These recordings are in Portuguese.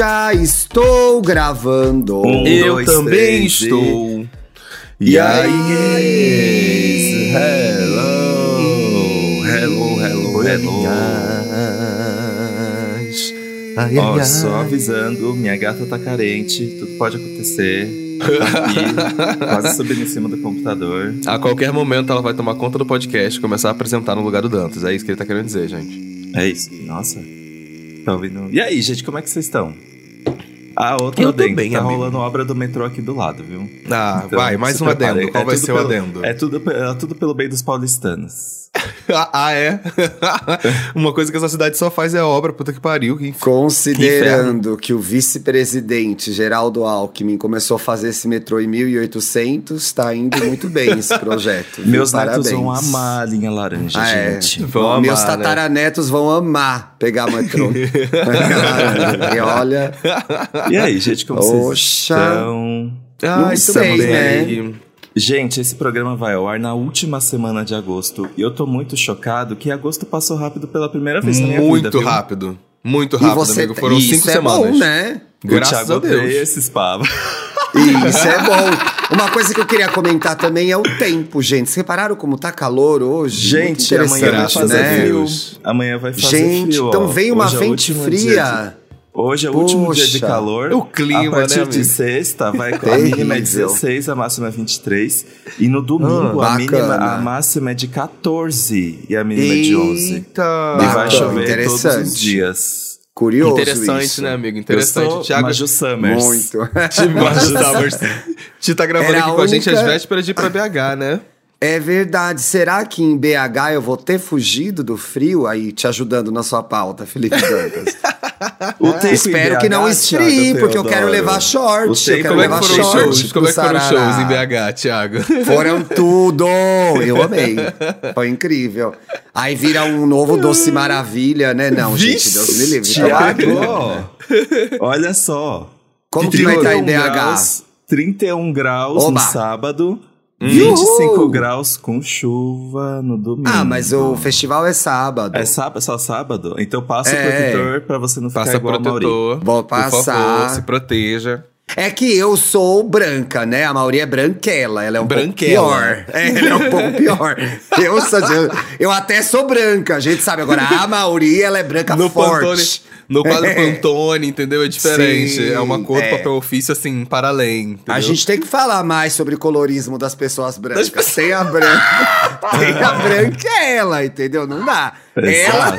já estou gravando. Um, Eu dois, também três, estou. E aí, hello, hello, hello, hello. Ai, Ó, ai, só avisando, minha gata tá carente, tudo pode acontecer. Tá aqui, quase subindo em cima do computador. A qualquer momento ela vai tomar conta do podcast e começar a apresentar no lugar do Dantas. É isso que ele tá querendo dizer, gente. É isso, nossa. Tá ouvindo? E aí, gente, como é que vocês estão? Ah, outro Eu adendo, bem, tá amigo. rolando obra do metrô aqui do lado, viu? Ah, Então, vai, mais um adendo. prepare. Qual É vai ser o pelo- adendo? É tudo, é tudo pelo bem dos paulistanos. ah, é? Uma coisa que essa cidade só faz é obra, puta que pariu. Que inf- Considerando que o vice-presidente Geraldo Alckmin começou a fazer esse metrô em 1800, tá indo muito bem esse projeto. Meus Parabéns. netos vão amar a linha laranja, Ah, é. gente. Vão amar, Meus né? tataranetos vão amar pegar metrô. e olha, E aí, gente, como vocês Oxa. estão? Ah, Não isso sei, também. Gente, esse programa vai ao ar na última semana de agosto. E eu tô muito chocado que agosto passou rápido pela primeira vez na minha Muito vida. viu? rápido. Muito e rápido, você amigo. Foram isso cinco é semanas. bom, né? O Graças Thiago a Deus. esses pavos. Isso é bom. Uma coisa que eu queria comentar também é o tempo, gente. Vocês repararam como tá calor hoje? Gente, Muito amanhã vai fazer né? frio. Amanhã vai fazer Gente, frio. então ó. vem uma Hoje é o último dia fria. Hoje é o último dia de calor. O clima, A partir né, de sexta, vai, a mínima é 16, a máxima é 23. E no domingo, Ah, a, mínima, a máxima é de 14 e a mínima é de 11. Eita! E vai chover todos os dias. Curioso Interessante, isso. né, amigo? Eu Interessante. sou Thiago, Maju Summers. Muito. Maju Summers. Ti tá gravando Era aqui a com a gente única- às vésperas de ir pra BH, né? É verdade. Será que em BH eu vou ter fugido do frio? Aí, te ajudando na sua pauta, Felipe Dantas. O tempo em Espero BH, que não esfrie, porque eu quero levar short. Eu tempo- quero Como é que levar foram short shows? Como é que foram os shows em BH, Thiago? Foram tudo! Eu amei. Foi incrível. Aí vira um novo Doce Maravilha, né? Não, gente, Vixe, Deus me livre. Thiago, Tá olha só. Como que vai estar em 31 BH? Graus, 31 graus Oba. no sábado, Uhul. 25 graus com chuva no domingo. Ah, mas o festival é sábado. É sábado, só sábado? Então passa É. o protetor pra você não ficar Passa igual a Mauri. protetor. Vou Por favor, passar. se proteja. É que eu sou branca, né? A Mauri é branquela. Ela é um Branquela. pouco pior. É, ela é um pouco pior. Eu, eu, eu até sou branca, a gente sabe. Agora, a Mauri, ela é branca No forte. Pantone, no quadro É. Pantone, entendeu? É diferente. Sim, é uma cor é. do papel ofício, assim, para além. Entendeu? A gente tem que falar mais sobre colorismo das pessoas brancas. Das pessoas- Tem a branca. tem a branca é ela, entendeu? Não dá. Ela,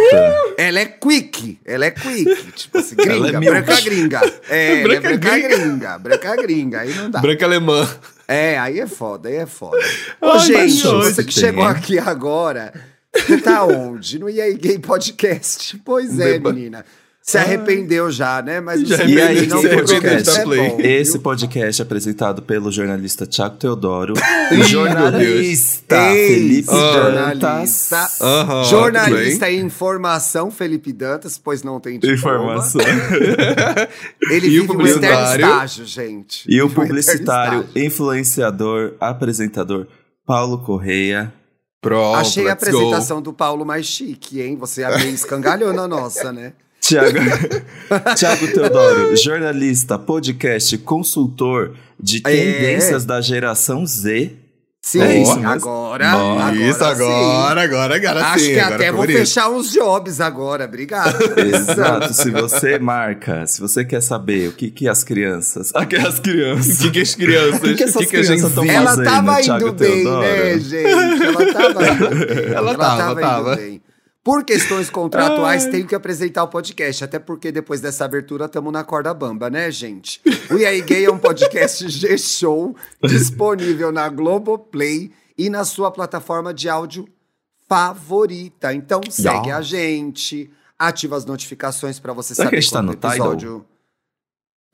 ela é quick. Ela é quick. Tipo assim, gringa. Ela é branca gringa. É, ela é Branca branca gringa. gringa. Branca gringa. Aí não dá. Branca alemã. É, aí é foda, aí é foda. Ô, Ai, gente, você que tem, chegou aqui agora, você tá onde? No EA Gay Podcast. Pois é, menina. Se arrependeu já, né? Mas Já você arrependi, aí, não se arrependeu podcast da é Play. bom, Esse podcast é apresentado pelo jornalista Thiago Teodoro e jornalista Felipe jornalista. Dantas. Aham, jornalista em informação, Felipe Dantas, pois não tem diploma. Informação. Ele E o vive um eterno publicitário? estágio, gente. E o publicitário, influenciador, apresentador Paulo Correia. Pronto, Achei a let's go. apresentação do Paulo mais chique, hein? Você é meio escangalhou na nossa, né? Tiago, Tiago Teodoro, jornalista, podcast, consultor de É. tendências da geração Z. Sim, É isso agora, agora. Isso, agora, agora, agora Acho sim. que agora até ficou vou bonito. fechar uns jobs agora. Obrigado. Exato, se você marca, se você quer saber o que, que as crianças. Aquelas O crianças. que, que as crianças. O que que essas a gente crianças tão vive? Ela fazendo, tava Thiago indo bem, Teodoro? né, gente? Ela tava indo bem. Ela tava, tava. indo bem. Por questões contratuais, tenho que apresentar o podcast. Até porque depois dessa abertura, estamos na corda bamba, né, gente? O E aí Gay é um podcast G-Show disponível na Globoplay e na sua plataforma de áudio favorita. Então segue Yeah. a gente, ativa as notificações para você Será que saber a gente tá quando no o Tidal? episódio...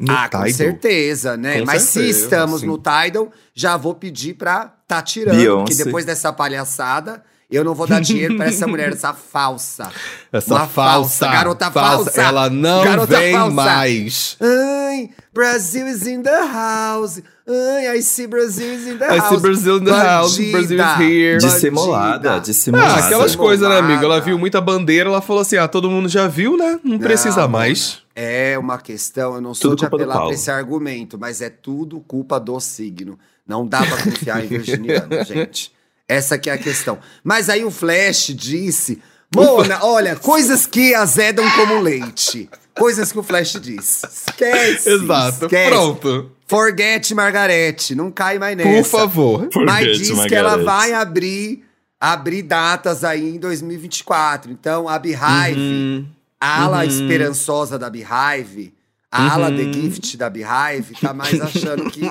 No ah, com Tidal. certeza, né? Com Mas certeza, se estamos sim. no Tidal, já vou pedir pra tá tirando, porque depois dessa palhaçada, eu não vou dar dinheiro pra essa mulher, essa falsa. Essa Uma falsa, garota falsa. Ela não Garota vem falsa. mais. Ai, Brasil is in the house. Ai, I see Brazil is in the I house. see Brazil in the house, Bandida, Brazil is here. Dissimulada, dissimulada. Ah, aquelas coisas, né, amigo? Ela viu muita bandeira, ela falou assim: ah, todo mundo já viu, né? Não precisa Não, mais. É uma questão, eu não sou Tudo de apelar pra esse argumento, mas é tudo culpa do signo. Não dá pra confiar em virginiano, gente. Essa que é a questão. Mas aí o Flash disse, Mona, olha, coisas que azedam como leite. Coisas que o Flash disse. Esquece. Exato. esquece. Pronto. Forget Margarete, não cai mais nessa. Por favor. Mas Forget, diz que ela Margarete. vai abrir, abrir datas aí em 2024. Então, a Beehive, Uhum. a ala Uhum. esperançosa da Beehive, a ala The Gift da Beehive, tá mais achando que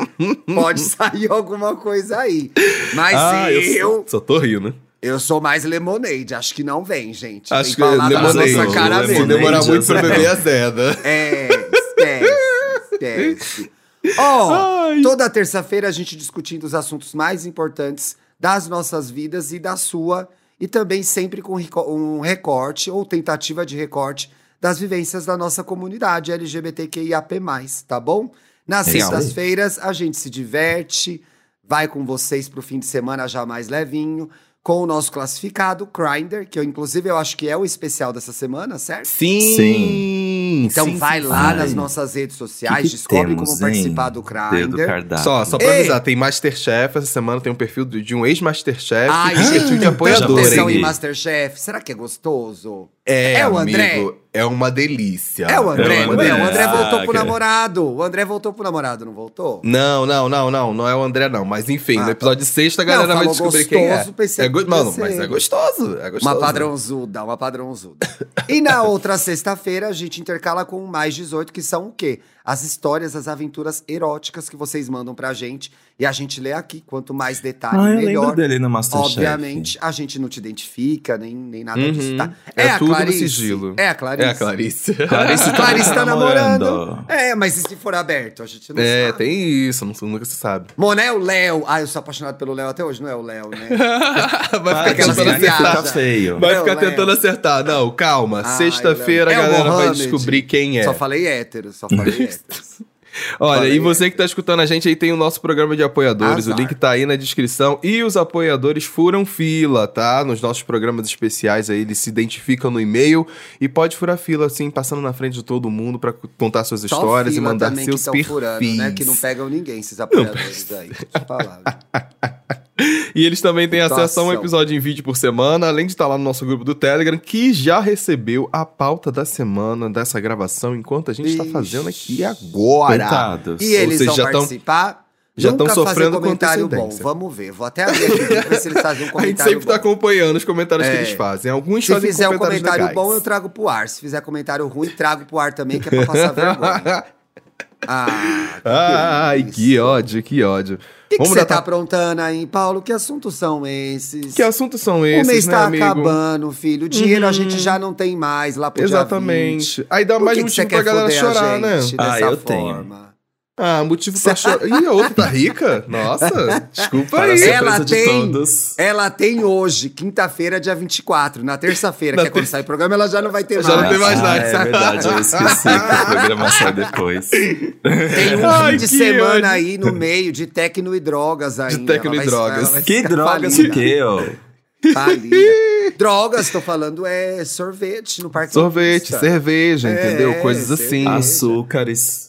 pode sair alguma coisa aí. Mas Ah, eu, eu eu, só, só tô rindo. sou mais Lemonade, acho que não vem, gente. Acho Vem que da Lemonade. nossa cara. Se mesmo. demorar muito pra beber a Zeda. É, esquece, esquece. Ó, Ai. toda terça-feira a gente discutindo os assuntos mais importantes das nossas vidas e da sua, e também sempre com um recorte ou tentativa de recorte das vivências da nossa comunidade LGBTQIAP+, tá bom? Nas sextas-feiras a gente se diverte, vai com vocês pro fim de semana já mais levinho, com o nosso classificado, Grindr, que eu, inclusive eu acho que é o especial dessa semana, certo? Sim. Sim. Então sim, vai sim, lá sim. nas nossas redes sociais, Que que descobre temos, como participar hein? do Dedo Grindr. cardápio. Só, só pra Ei. avisar, tem Masterchef essa semana, tem um perfil de um ex-Masterchef Ai, e um perfil gente, de apoiador, hein? em Masterchef. Será que é gostoso? É, É o André? amigo, é uma delícia. É o André, É o não é? O André. André voltou pro namorado. O André voltou pro namorado, não voltou? Não, não, não, não, não é o André, não. Mas enfim, Ah, no episódio de sexta a Não, galera vai falou descobrir quem é. gostoso, pensei é go... que Mano, mas é gostoso. É gostoso. Uma padrãozuda, uma padrãozuda. E na outra sexta-feira a gente intercala com o mais 18, que são o quê? As histórias, as aventuras eróticas que vocês mandam pra gente. E a gente lê aqui. Quanto mais detalhe, Ah, eu melhor. dele no Masterchef. Obviamente, a gente não te identifica, nem, nem nada Uhum. disso, tá? É a tudo no Clarice. sigilo. É a Clarice. É a Clarice. Clarice tá Clarice tá namorando. namorando. É, mas e se for aberto? A gente não É, sabe. tem isso, não, nunca se sabe. Monel Léo. Ah, eu sou apaixonado pelo Léo até hoje, não é o Léo, né? Vai aquela tentando acertar. Tá feio. Vai Não, ficar Léo. tentando acertar. Não, calma. Ai, Sexta-feira a. É o galera vai descobrir quem é. Só falei hétero, só falei hétero. Olha, Falei. e você que tá escutando a gente aí tem o nosso programa de apoiadores. Azar. O link tá aí na descrição. E os apoiadores furam fila, tá? Nos nossos programas especiais aí, eles se identificam no e-mail e pode furar fila, assim, passando na frente de todo mundo pra contar suas Só histórias e mandar também seus que perfis. furando, né? Que não pegam ninguém, esses apoiadores aí. Deixa eu falar. E eles também têm acesso a um episódio em vídeo por semana, além de estar lá no nosso grupo do Telegram, que já recebeu a pauta da semana dessa gravação, enquanto a gente está fazendo aqui agora. Coitados. E eles vocês vão já tão- participar? já Nunca tão fazer sofrendo com comentário bom. Vamos ver. Vou até abrir aqui pra ver se eles fazem um A gente comentário sempre tá bom. acompanhando os comentários que É. eles fazem. Alguns Se fazem fizer um comentário legais. bom, eu trago pro ar. Se fizer comentário ruim, trago pro ar também, que é pra passar vergonha. Ah, que Ai, que ódio, que ódio. O que você tá ta- aprontando aí, Paulo? Que assuntos são esses? Que assuntos são o esses, mês né, tá amigo? acabando, filho. O dinheiro a gente já não tem mais lá pro dia 20. Exatamente. Aí dá mais que motivo pra galera foder a chorar, né? Ah, dessa eu tenho. Ah, motivo pra chorar. Ih, a outra tá rica? Nossa, desculpa aí. Ela de tem- todos. Ela tem hoje, quinta-feira, dia 24. Na terça-feira, Na que é quando sai o programa, ela já não vai ter Já mais. não tem mais ah, nada. É verdade, eu esqueci que o programa sai depois. Tem um Ai, fim de semana ódio. aí no meio de tecno e drogas ainda. tecno Ela e vai- drogas. Que drogas o quê, ó? Drogas, tô falando, é sorvete no Parque Sorvete, cerveja, É, entendeu? Coisas cerveja. assim. Açúcares.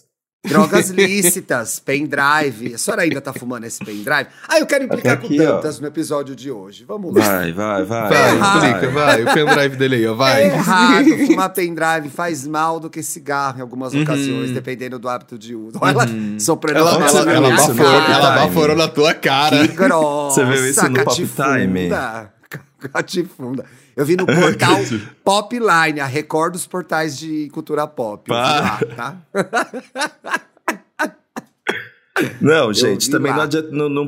Drogas lícitas, pendrive. A senhora ainda tá fumando esse pendrive? Ah, eu quero implicar Até com aqui, ó. No episódio de hoje. Vamos lá. Vai, vai, vai. Vai, errado. explica, vai. O pendrive dele aí, ó, vai. É errado, fumar pendrive faz mal do que cigarro em algumas Uhum. ocasiões, dependendo do hábito de uso. Olha ela soprando Ela, ela, ela, baforou, ela Time? baforou na tua cara. Que grossa, Você viu isso no Pop catifunda. Catifunda. Eu vi no portal Popline, a Record dos portais de cultura pop. Lá, tá? Não, gente, também não adianta, não, não,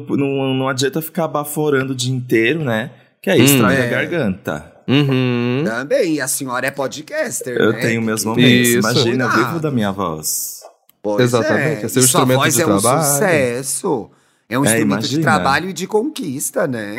não, adianta ficar baforando o dia inteiro, né? Que aí Hum, estraga é. a garganta. Uhum. Também, e a senhora é podcaster, Eu né? tenho meus momentos. Isso. Imagina, eu vivo Cuidado. da minha voz. Pois Exatamente, é. é seu E sua instrumento voz de é um trabalho. sucesso. É um É, instrumento de imagina. trabalho e de conquista, né?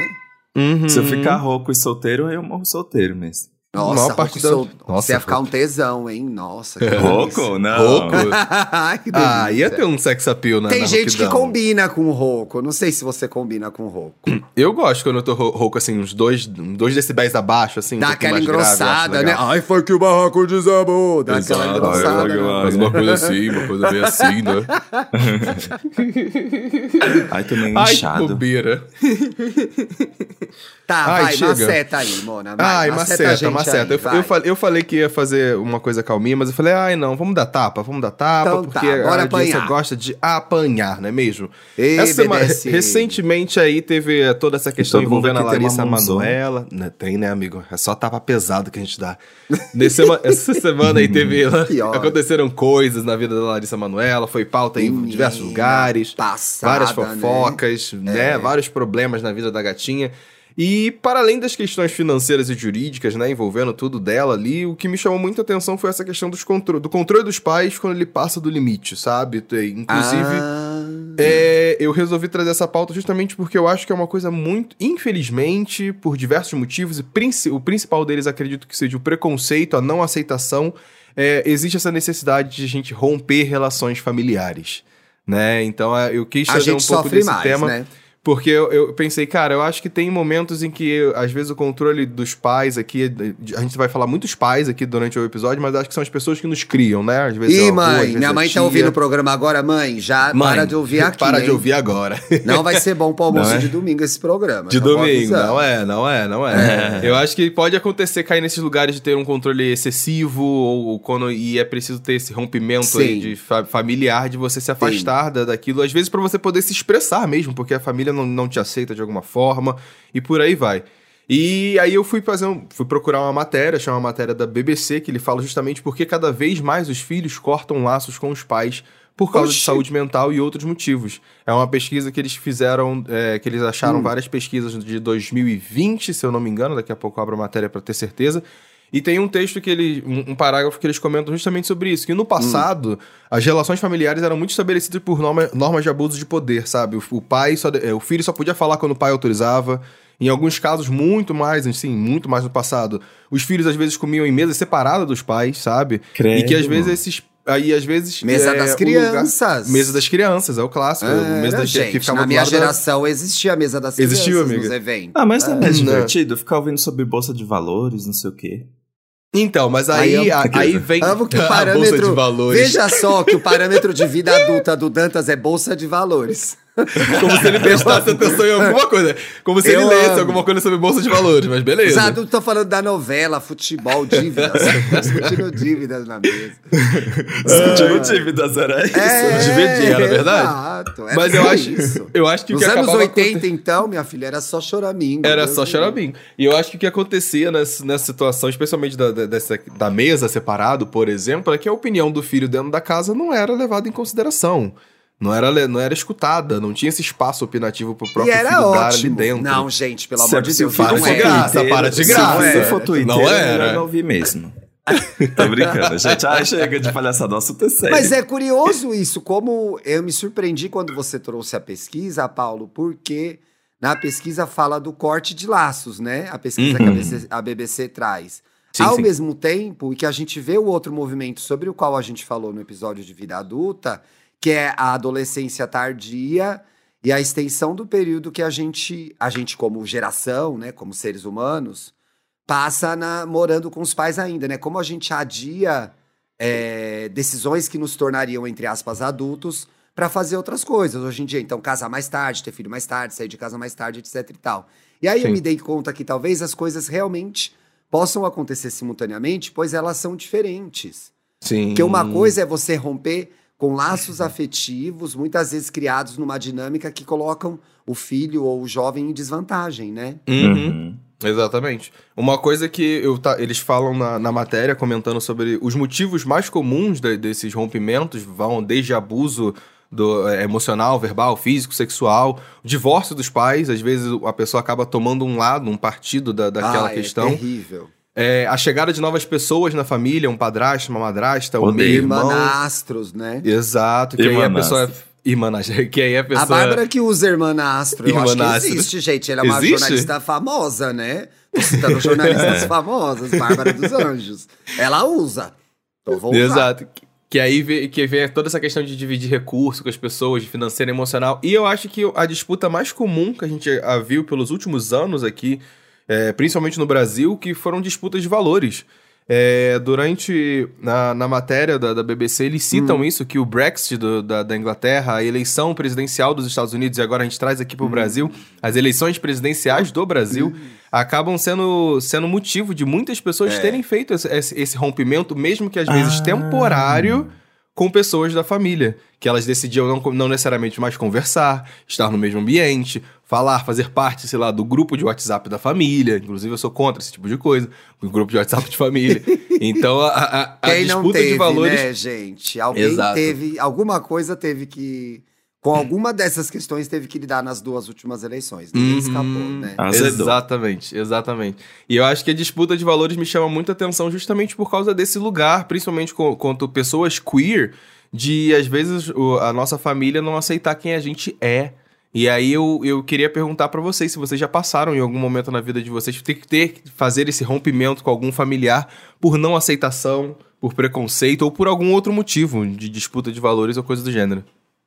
Uhum. Se eu ficar rouco e solteiro, eu morro solteiro mesmo. Nossa, maior parte da- sou- Nossa, você ia ficar um tesão, hein? Nossa, que Roco? Não. Roco? Ai, que Ah, ia ter um sex appeal na Tem na gente que combina com o Roco. Não sei se você combina com o Roco. Eu gosto quando eu tô ro- rouco, assim, uns dois, dois decibéis abaixo, assim. um Dá pouquinho aquela mais grave, engrossada, né? legal. Ai, foi que o barraco desabou. Dá aquela Exato, engrossada. olha, né? Mas uma coisa assim, uma coisa bem assim, né? Ai, tô meio Ai, que inchado. bobeira. Tá, Ai, vai, chega. maceta aí, Mona. Vai, Ai, maceta, gente maceta. aí, Eu, eu, falei, eu falei que ia fazer uma coisa calminha, mas eu falei, ai não, vamos dar tapa, vamos dar tapa, Então tá, porque bora a audiência gosta de apanhar, não é mesmo? Ei, Essa semana- BDSM. recentemente aí teve toda essa questão todo mundo envolvendo a Larissa. Manoela. Né, Tem, né, amigo? É só tapa pesado que a gente dá. Nesse sema- essa semana aí teve. Que ódio. aconteceram coisas na vida da Larissa Manoela, foi pauta em diversos lugares. passada, várias né? fofocas, né? Vários problemas na vida da gatinha. E para além das questões financeiras e jurídicas, né, envolvendo tudo dela ali, o que me chamou muita atenção foi essa questão dos contro do controle dos pais quando ele passa do limite, sabe? Inclusive, Ah, é, eu resolvi trazer essa pauta justamente porque eu acho que é uma coisa muito, infelizmente, por diversos motivos, e o principal deles acredito que seja o preconceito, a não aceitação, é, existe essa necessidade de a gente romper relações familiares, né? Então é, eu quis trazer um pouco sofre desse mais, tema. né? Porque eu, eu pensei, cara, eu acho que tem momentos em que, às vezes, o controle dos pais aqui. de- A gente vai falar muitos pais aqui durante o episódio, mas acho que são as pessoas que nos criam, né? Às vezes é Ih, avô, às mãe, vezes minha a mãe tá ouvindo o programa agora, mãe. Já Mãe, para de ouvir aqui. Para de hein? ouvir agora. Não vai ser bom pro almoço é? de domingo esse programa. De vou domingo, não é, não é, não é. Eu acho que pode acontecer cair nesses lugares de ter um controle excessivo ou, ou quando e é preciso ter esse rompimento de fa- familiar, de você se afastar da, daquilo, às vezes pra você poder se expressar mesmo, porque a família não, não te aceita de alguma forma e por aí vai. E aí eu fui fazer um, fui procurar uma matéria, chama uma matéria da BBC, que ele fala justamente porque cada vez mais os filhos cortam laços com os pais por causa de Oxi. saúde mental e outros motivos. É uma pesquisa que eles fizeram, é, que eles acharam Hum. várias pesquisas de 2020, se eu não me engano, daqui a pouco eu abro a matéria para ter certeza. E tem um texto que ele, um, um parágrafo que eles comentam justamente sobre isso, que no passado as relações familiares eram muito estabelecidas por norma- normas de abuso de poder, sabe? O, o pai só, é, o filho só podia falar quando o pai autorizava. Em alguns casos, muito mais, assim, muito mais no passado. Os filhos às vezes comiam em mesas separadas dos pais, sabe? Credo, e que às vezes esses. Aí, às vezes. Mesa é, das crianças. Lugar, mesa das crianças, é o clássico. Era, mesa das gente, que ficava na minha lado da- geração existia a mesa das Existiu, crianças amiga? nos eventos. Ah, mas não é Não. divertido ficar ouvindo sobre bolsa de valores, não sei o quê. Então, mas Aí aí, eu- a- aí vem Amo que o a bolsa parâmetro. de valores. Veja só que o parâmetro de vida adulta do Dantas é bolsa de valores. Como se ele prestasse atenção em alguma coisa. Como se Eu ele lesse amo. alguma coisa sobre bolsa de valores, mas beleza. adultos estão falando da novela, futebol, dívidas. discutindo dívidas na mesa. Discutindo dívidas, era isso. É, dividir, era verdade? Exato, era Mas eu acho, isso. eu acho que Nos que anos acabava 80, então, minha filha, era só choramingo. Era Deus só me xarabim. E eu acho que o que acontecia nessa, nessa situação, especialmente da, da, dessa, da mesa separado, por exemplo, é que a opinião do filho dentro da casa não era levada em consideração. Não era, não era escutada, não tinha esse espaço opinativo pro E próprio era filho dar ali ótimo. dentro. Não, gente, pelo amor é- de Deus, para não de é. graça, para de graça. Se for Twitter, Não era. melhor não ouvir mesmo. Tô brincando, gente. Ai, chega de palhaçada, o assunto é sério. Mas é curioso isso, como eu me surpreendi quando você trouxe a pesquisa, Paulo, porque na pesquisa fala do corte de laços, né? A pesquisa que a Uhum. BBC, a BBC traz. Sim, Ao sim. mesmo tempo, e que a gente vê o outro movimento sobre o qual a gente falou no episódio de vida adulta, que é a adolescência tardia e a extensão do período que a gente, a gente como geração, né, como seres humanos, passa na- morando com os pais ainda, né? Como a gente adia é, decisões que nos tornariam, entre aspas, adultos para fazer outras coisas. Hoje em dia, então, casar mais tarde, ter filho mais tarde, sair de casa mais tarde, etc e tal. E aí eu Sim. me dei conta que talvez as coisas realmente possam acontecer simultaneamente, pois elas são diferentes. Sim. Porque uma coisa é você romper com laços afetivos, muitas vezes criados numa dinâmica que colocam o filho ou o jovem em desvantagem, né? Uhum. Uhum. Exatamente. Uma coisa que eu tá- eles falam na, na matéria, comentando sobre os motivos mais comuns de- desses rompimentos, vão desde abuso do, é, emocional, verbal, físico, sexual, o divórcio dos pais, às vezes a pessoa acaba tomando um lado, um partido da, daquela ah, questão. É terrível. É, a chegada de novas pessoas na família, um padrasto, uma madrasta, um meio-irmão. Irmanastros, né? Exato, que aí a Irmanastro. pessoa... Irmanastro. Que aí a pessoa... A Bárbara que usa Irmanastro. Eu acho que Irmanastro. existe, gente. Ela é uma Existe? jornalista famosa, né? Tô citando jornalistas famosas, Bárbara dos Anjos. Ela usa. Então vou usar. Exato. Que aí vê, que vem toda essa questão de dividir recurso com as pessoas, de financeiro e emocional. E eu acho que a disputa mais comum que a gente a viu pelos últimos anos aqui, é, principalmente no Brasil, que foram disputas de valores. É, durante na, na matéria da, da BBC, eles citam isso, que o Brexit do- da, da Inglaterra, a eleição presidencial dos Estados Unidos, e agora a gente traz aqui para o Brasil, as eleições presidenciais do Brasil, acabam sendo, sendo motivo de muitas pessoas terem feito esse, esse- esse rompimento, mesmo que às vezes Ah. temporário, com pessoas da família. Que elas decidiam não, não necessariamente mais conversar, estar no mesmo ambiente, falar, fazer parte, sei lá, do grupo de WhatsApp da família. Inclusive, eu sou contra esse tipo de coisa. O grupo de WhatsApp de família. Então, a, a, a Quem não disputa teve, de valores. né, gente? Alguém Exato. teve, alguma coisa teve que... Com alguma dessas questões teve que lidar nas duas últimas eleições. Ninguém Uhum. escapou, né? Azedou. Exatamente, exatamente. E eu acho que a disputa de valores me chama muita atenção justamente por causa desse lugar, principalmente quanto pessoas queer, de às vezes o- a nossa família não aceitar quem a gente é. E aí eu, eu queria perguntar pra vocês se vocês já passaram em algum momento na vida de vocês ter que ter fazer esse rompimento com algum familiar por não aceitação, por preconceito ou por algum outro motivo de disputa de valores ou coisa do gênero.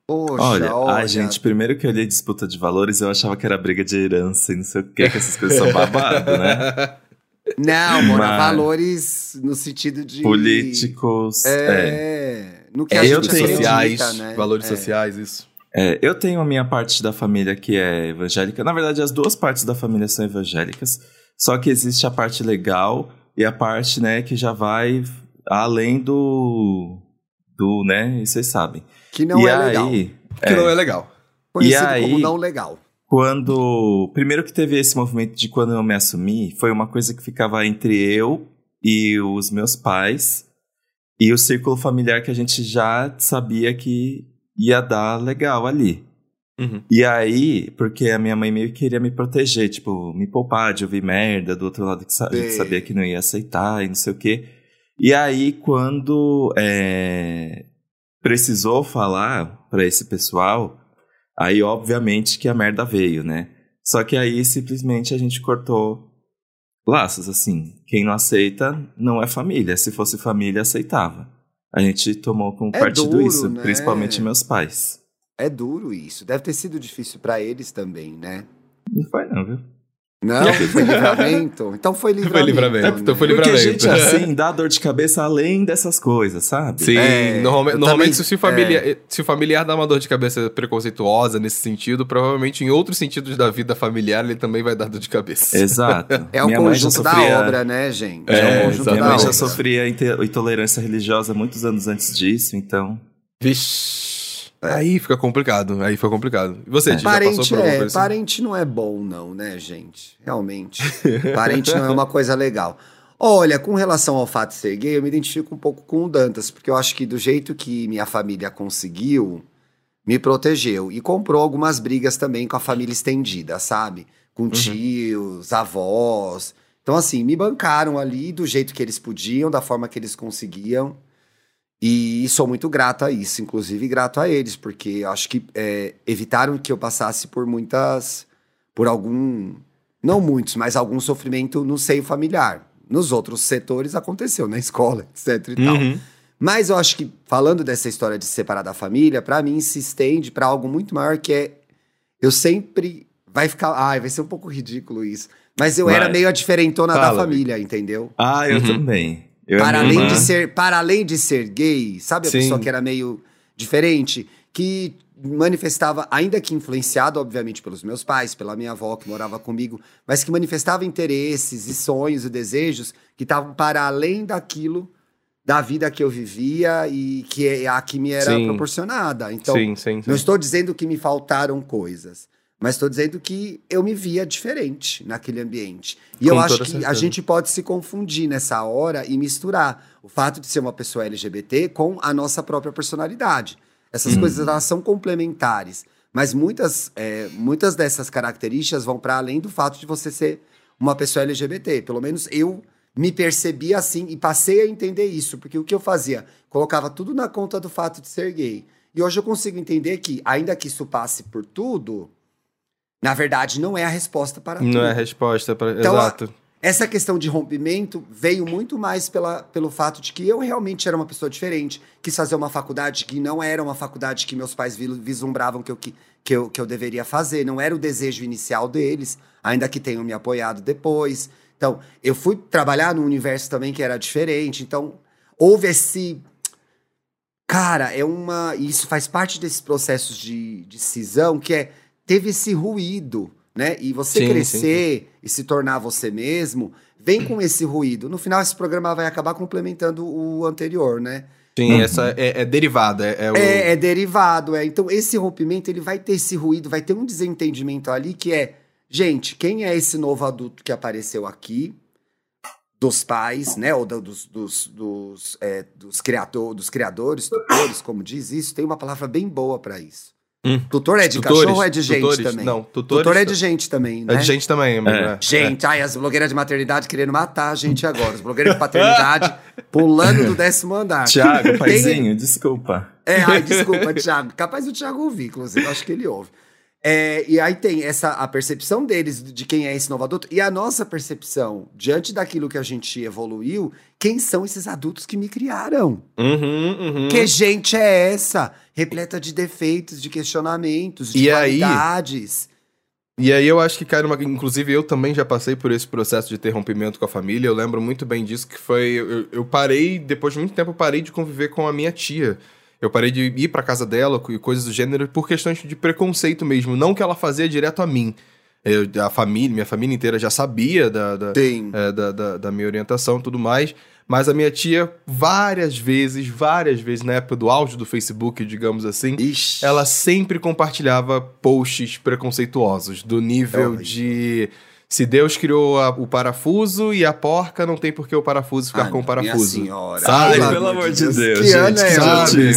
Poxa, Olha, olha. ai, gente, primeiro que eu olhei disputa de valores, eu achava que era briga de herança e não sei o que, que essas coisas são babado, né? Não, Mona, Mas- valores no sentido de... Políticos. É. É, no que a Eu gente tenho- sociais, né? valores É. sociais, isso. É, eu tenho a minha parte da família que é evangélica. Na verdade, as duas partes da família são evangélicas. Só que existe a parte legal e a parte, né, que já vai além do. do, né? E vocês sabem. Que não e é aí, legal. Que não é legal. Conhecido e aí- como não legal. quando. Primeiro que teve esse movimento de quando eu me assumi, foi uma coisa que ficava entre eu e os meus pais e o círculo familiar que a gente já sabia que ia dar legal ali. Uhum. E aí, porque a minha mãe meio que queria me proteger, tipo, me poupar de ouvir merda do outro lado que a gente sabia que não ia aceitar e não sei o quê. E aí, quando é, precisou falar pra esse pessoal, aí obviamente que a merda veio, né? Só que aí simplesmente a gente cortou laços, assim. Quem não aceita não é família. Se fosse família, aceitava. A gente tomou como É partido duro, isso, né? principalmente meus pais. É duro isso. Deve ter sido difícil pra eles também, né? Não foi não, viu? Não, foi livramento. Então foi livramento. Foi livramento, né? então foi Porque livramento. gente assim dá dor de cabeça além dessas coisas, sabe? Sim, É, normalmente, normalmente também- se, o familiar, se o familiar dá uma dor de cabeça preconceituosa nesse sentido, provavelmente em outros sentidos da vida familiar ele também vai dar dor de cabeça. Exato. É Minha já conjunto da sofria- obra, né, gente? É, É, o exato. conjunto Minha da mãe já obra. sofria intolerância religiosa muitos anos antes disso, então. Vixe. Aí fica complicado, aí fica complicado. E você, É. Parente, é, assim? parente não é bom, não, né, gente? Realmente. parente não é uma coisa legal. Olha, com relação ao fato de ser gay, eu me identifico um pouco com o Dantas, porque eu acho que do jeito que minha família conseguiu, me protegeu. E comprou algumas brigas também com a família estendida, sabe? Com tios, avós. Então, assim, me bancaram ali do jeito que eles podiam, da forma que eles conseguiam. E sou muito grato a isso, inclusive grato a eles, porque eu acho que é, evitaram que eu passasse por muitas. por algum. não muitos, mas algum sofrimento no seio familiar. Nos outros setores aconteceu, na escola, etc e tal. Uhum. Mas eu acho que, falando dessa história de se separar da família, pra mim se estende pra algo muito maior que é. Eu sempre. Vai ficar. Ai, vai ser um pouco ridículo isso. Mas eu Vai. era meio a diferentona da Fala, família, entendeu? Ah, eu Uhum. também. Eu Para além, irmã- de ser, para além de ser gay, sabe a Sim. pessoa que era meio diferente? Que manifestava, ainda que influenciado, obviamente, pelos meus pais, pela minha avó que morava comigo, mas que manifestava interesses e sonhos e desejos que estavam para além daquilo da vida que eu vivia e que é a que me era Sim. proporcionada. Então, sim, sim. não estou dizendo que me faltaram coisas, mas estou dizendo que eu me via diferente naquele ambiente. E Com eu acho que a certeza. gente pode se confundir nessa hora e misturar o fato de ser uma pessoa LGBT com a nossa própria personalidade. Essas coisas elas são complementares, mas muitas, é, muitas dessas características vão para além do fato de você ser uma pessoa LGBT. Pelo menos eu me percebi assim e passei a entender isso, porque o que eu fazia? Colocava tudo na conta do fato de ser gay. E hoje eu consigo entender que, ainda que isso passe por tudo, na verdade não é a resposta para tudo. Não é a resposta para. Então, Exato. essa questão de rompimento veio muito mais pela, pelo fato de que eu realmente era uma pessoa diferente, quis fazer uma faculdade que não era uma faculdade que meus pais vislumbravam que eu, que, que eu, que eu deveria fazer, não era o desejo inicial deles, ainda que tenham me apoiado depois. Então, eu fui trabalhar num universo também que era diferente, então houve esse. Cara, é uma. Isso faz parte desses processos de, de cisão, que é. Teve esse ruído né? E você sim, crescer sim. e se tornar você mesmo, vem com esse ruído. No final, esse programa vai acabar complementando o anterior, né? Sim, uhum. essa é, é derivada. É, é, o... é, é, derivado, é. Então, esse rompimento, ele vai ter esse ruído, vai ter um desentendimento ali que é, gente, quem é esse novo adulto que apareceu aqui? Dos pais, né? Ou dos, dos, dos, é, dos, criador, dos criadores, tutores, como diz isso, tem uma palavra bem boa para isso. Hum. Tutor é de tutores, cachorro ou é de gente tutores, também? Não, tutores, tutor é de gente também, né? É de gente também, é. é. Gente, ai, as blogueiras de maternidade querendo matar a gente agora. As blogueiras de paternidade pulando do décimo andar. Tiago, paizinho, desculpa. É, ai, desculpa, Tiago. Capaz do Tiago ouvir, inclusive, acho que ele ouve. É, e aí tem essa a percepção deles de quem é esse novo adulto e a nossa percepção diante daquilo que a gente evoluiu. Quem são esses adultos que me criaram? Uhum, uhum. Que gente é essa? Repleta de defeitos, de questionamentos, de e qualidades. Aí, e aí eu acho que cai numa. Inclusive, eu também já passei por esse processo de ter rompimento com a família. Eu lembro muito bem disso, que foi. Eu, eu parei, depois de muito tempo, eu parei de conviver com a minha tia. Eu parei de ir para casa dela e coisas do gênero por questões de preconceito mesmo, não que ela fazia direto a mim. Eu, a família, minha família inteira já sabia da, da, é, da, da, da, minha orientação e tudo mais. Mas a minha tia, várias vezes, várias vezes, na época do auge do Facebook, digamos assim, Ixi. ela sempre compartilhava posts preconceituosos, do nível é de se Deus criou a, o parafuso e a porca, não tem por que o parafuso ficar ah, com o parafuso. Minha senhora. Sabe? Ai, pelo amor de Deus. Que ano é sabe?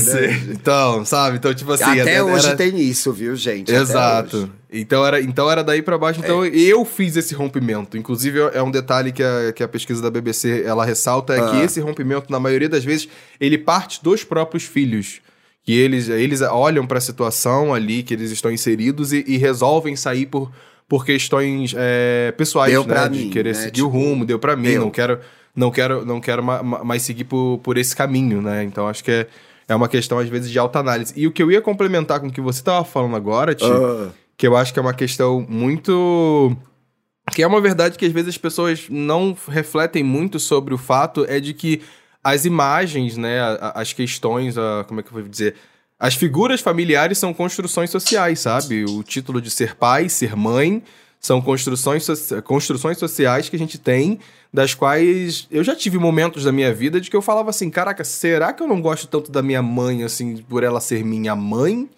Então, sabe? Então, tipo assim. Até era, hoje tem isso, viu, gente? Exato. Então era, então era daí para baixo. Então é. eu fiz esse rompimento. Inclusive, é um detalhe que a, que a pesquisa da BBC ela ressalta: é ah. que esse rompimento, na maioria das vezes, ele parte dos próprios filhos que eles, eles olham para a situação ali que eles estão inseridos e, e resolvem sair por, por questões é, pessoais, deu né? De mim, querer né? seguir tipo, o rumo, deu para mim, deu. não quero, não quero, não quero ma mais seguir por, por esse caminho, né? Então acho que é, é uma questão, às vezes, de alta análise. E o que eu ia complementar com o que você estava falando agora, Tio, uh. que eu acho que é uma questão muito. Que é uma verdade que às vezes as pessoas não refletem muito sobre o fato, é de que as imagens, né, as questões, a, como é que eu vou dizer, as figuras familiares são construções sociais, sabe? O título de ser pai, ser mãe, são construções, so construções sociais que a gente tem, das quais eu já tive momentos da minha vida de que eu falava assim: caraca, será que eu não gosto tanto da minha mãe, assim, por ela ser minha mãe?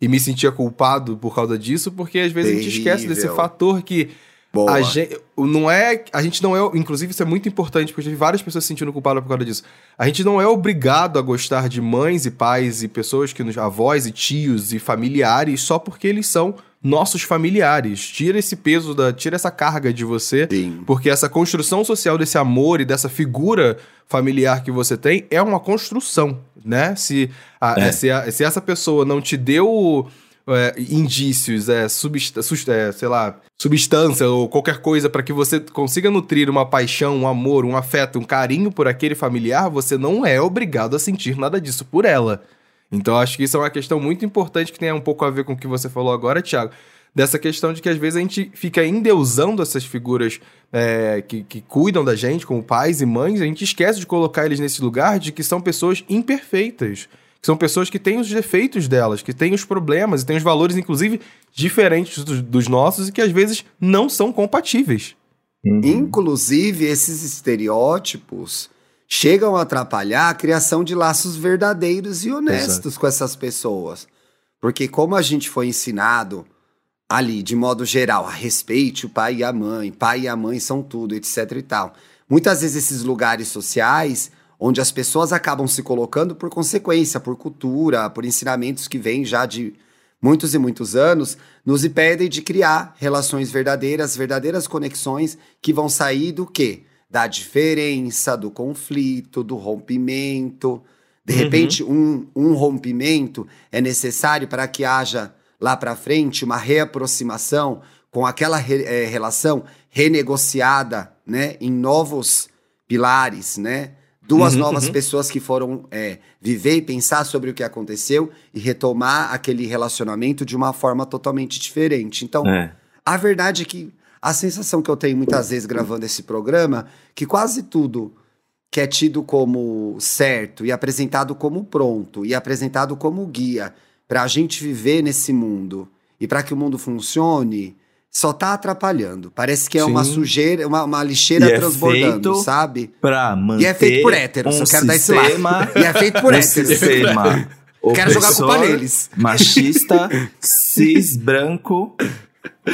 E me sentia culpado por causa disso, porque às vezes Terrível. a gente esquece desse fator que Boa. A gente, não é, a gente não é, inclusive isso é muito importante, porque eu tive várias pessoas se sentindo culpadas por causa disso. A gente não é obrigado a gostar de mães e pais e pessoas que nos avós e tios e familiares só porque eles são nossos familiares. Tira esse peso da, tira essa carga de você, Sim. porque essa construção social desse amor e dessa figura familiar que você tem é uma construção, né? Se a, é. se, a, se essa pessoa não te deu é, indícios, é, substa, é, sei lá, substância ou qualquer coisa para que você consiga nutrir uma paixão, um amor, um afeto, um carinho por aquele familiar, você não é obrigado a sentir nada disso por ela. Então acho que isso é uma questão muito importante que tem um pouco a ver com o que você falou agora, Thiago. Dessa questão de que às vezes a gente fica endeusando essas figuras é, que, que cuidam da gente, como pais e mães, a gente esquece de colocar eles nesse lugar de que são pessoas imperfeitas são pessoas que têm os defeitos delas, que têm os problemas e têm os valores, inclusive, diferentes dos, dos nossos e que às vezes não são compatíveis. Uhum. Inclusive, esses estereótipos chegam a atrapalhar a criação de laços verdadeiros e honestos Exato. com essas pessoas. Porque, como a gente foi ensinado ali, de modo geral, a respeite o pai e a mãe, pai e a mãe são tudo, etc e tal. Muitas vezes esses lugares sociais onde as pessoas acabam se colocando por consequência, por cultura, por ensinamentos que vêm já de muitos e muitos anos, nos impedem de criar relações verdadeiras, verdadeiras conexões que vão sair do quê? Da diferença, do conflito, do rompimento. De uhum. repente, um, um rompimento é necessário para que haja lá para frente uma reaproximação com aquela re, é, relação renegociada né, em novos pilares, né? Duas Uhum, novas uhum. pessoas que foram é, viver e pensar sobre o que aconteceu e retomar aquele relacionamento de uma forma totalmente diferente. Então, É. a verdade é que a sensação que eu tenho muitas vezes gravando esse programa, que quase tudo que é tido como certo e apresentado como pronto e apresentado como guia para a gente viver nesse mundo e para que o mundo funcione, só tá atrapalhando. Parece que é uma Sim. sujeira, uma, uma lixeira E é transbordando, feito sabe? Pra manter E é feito por héteros, um eu quero dar esse lado. E é feito por um héteros. sistema Quero jogar a culpa neles. Machista, cis, branco.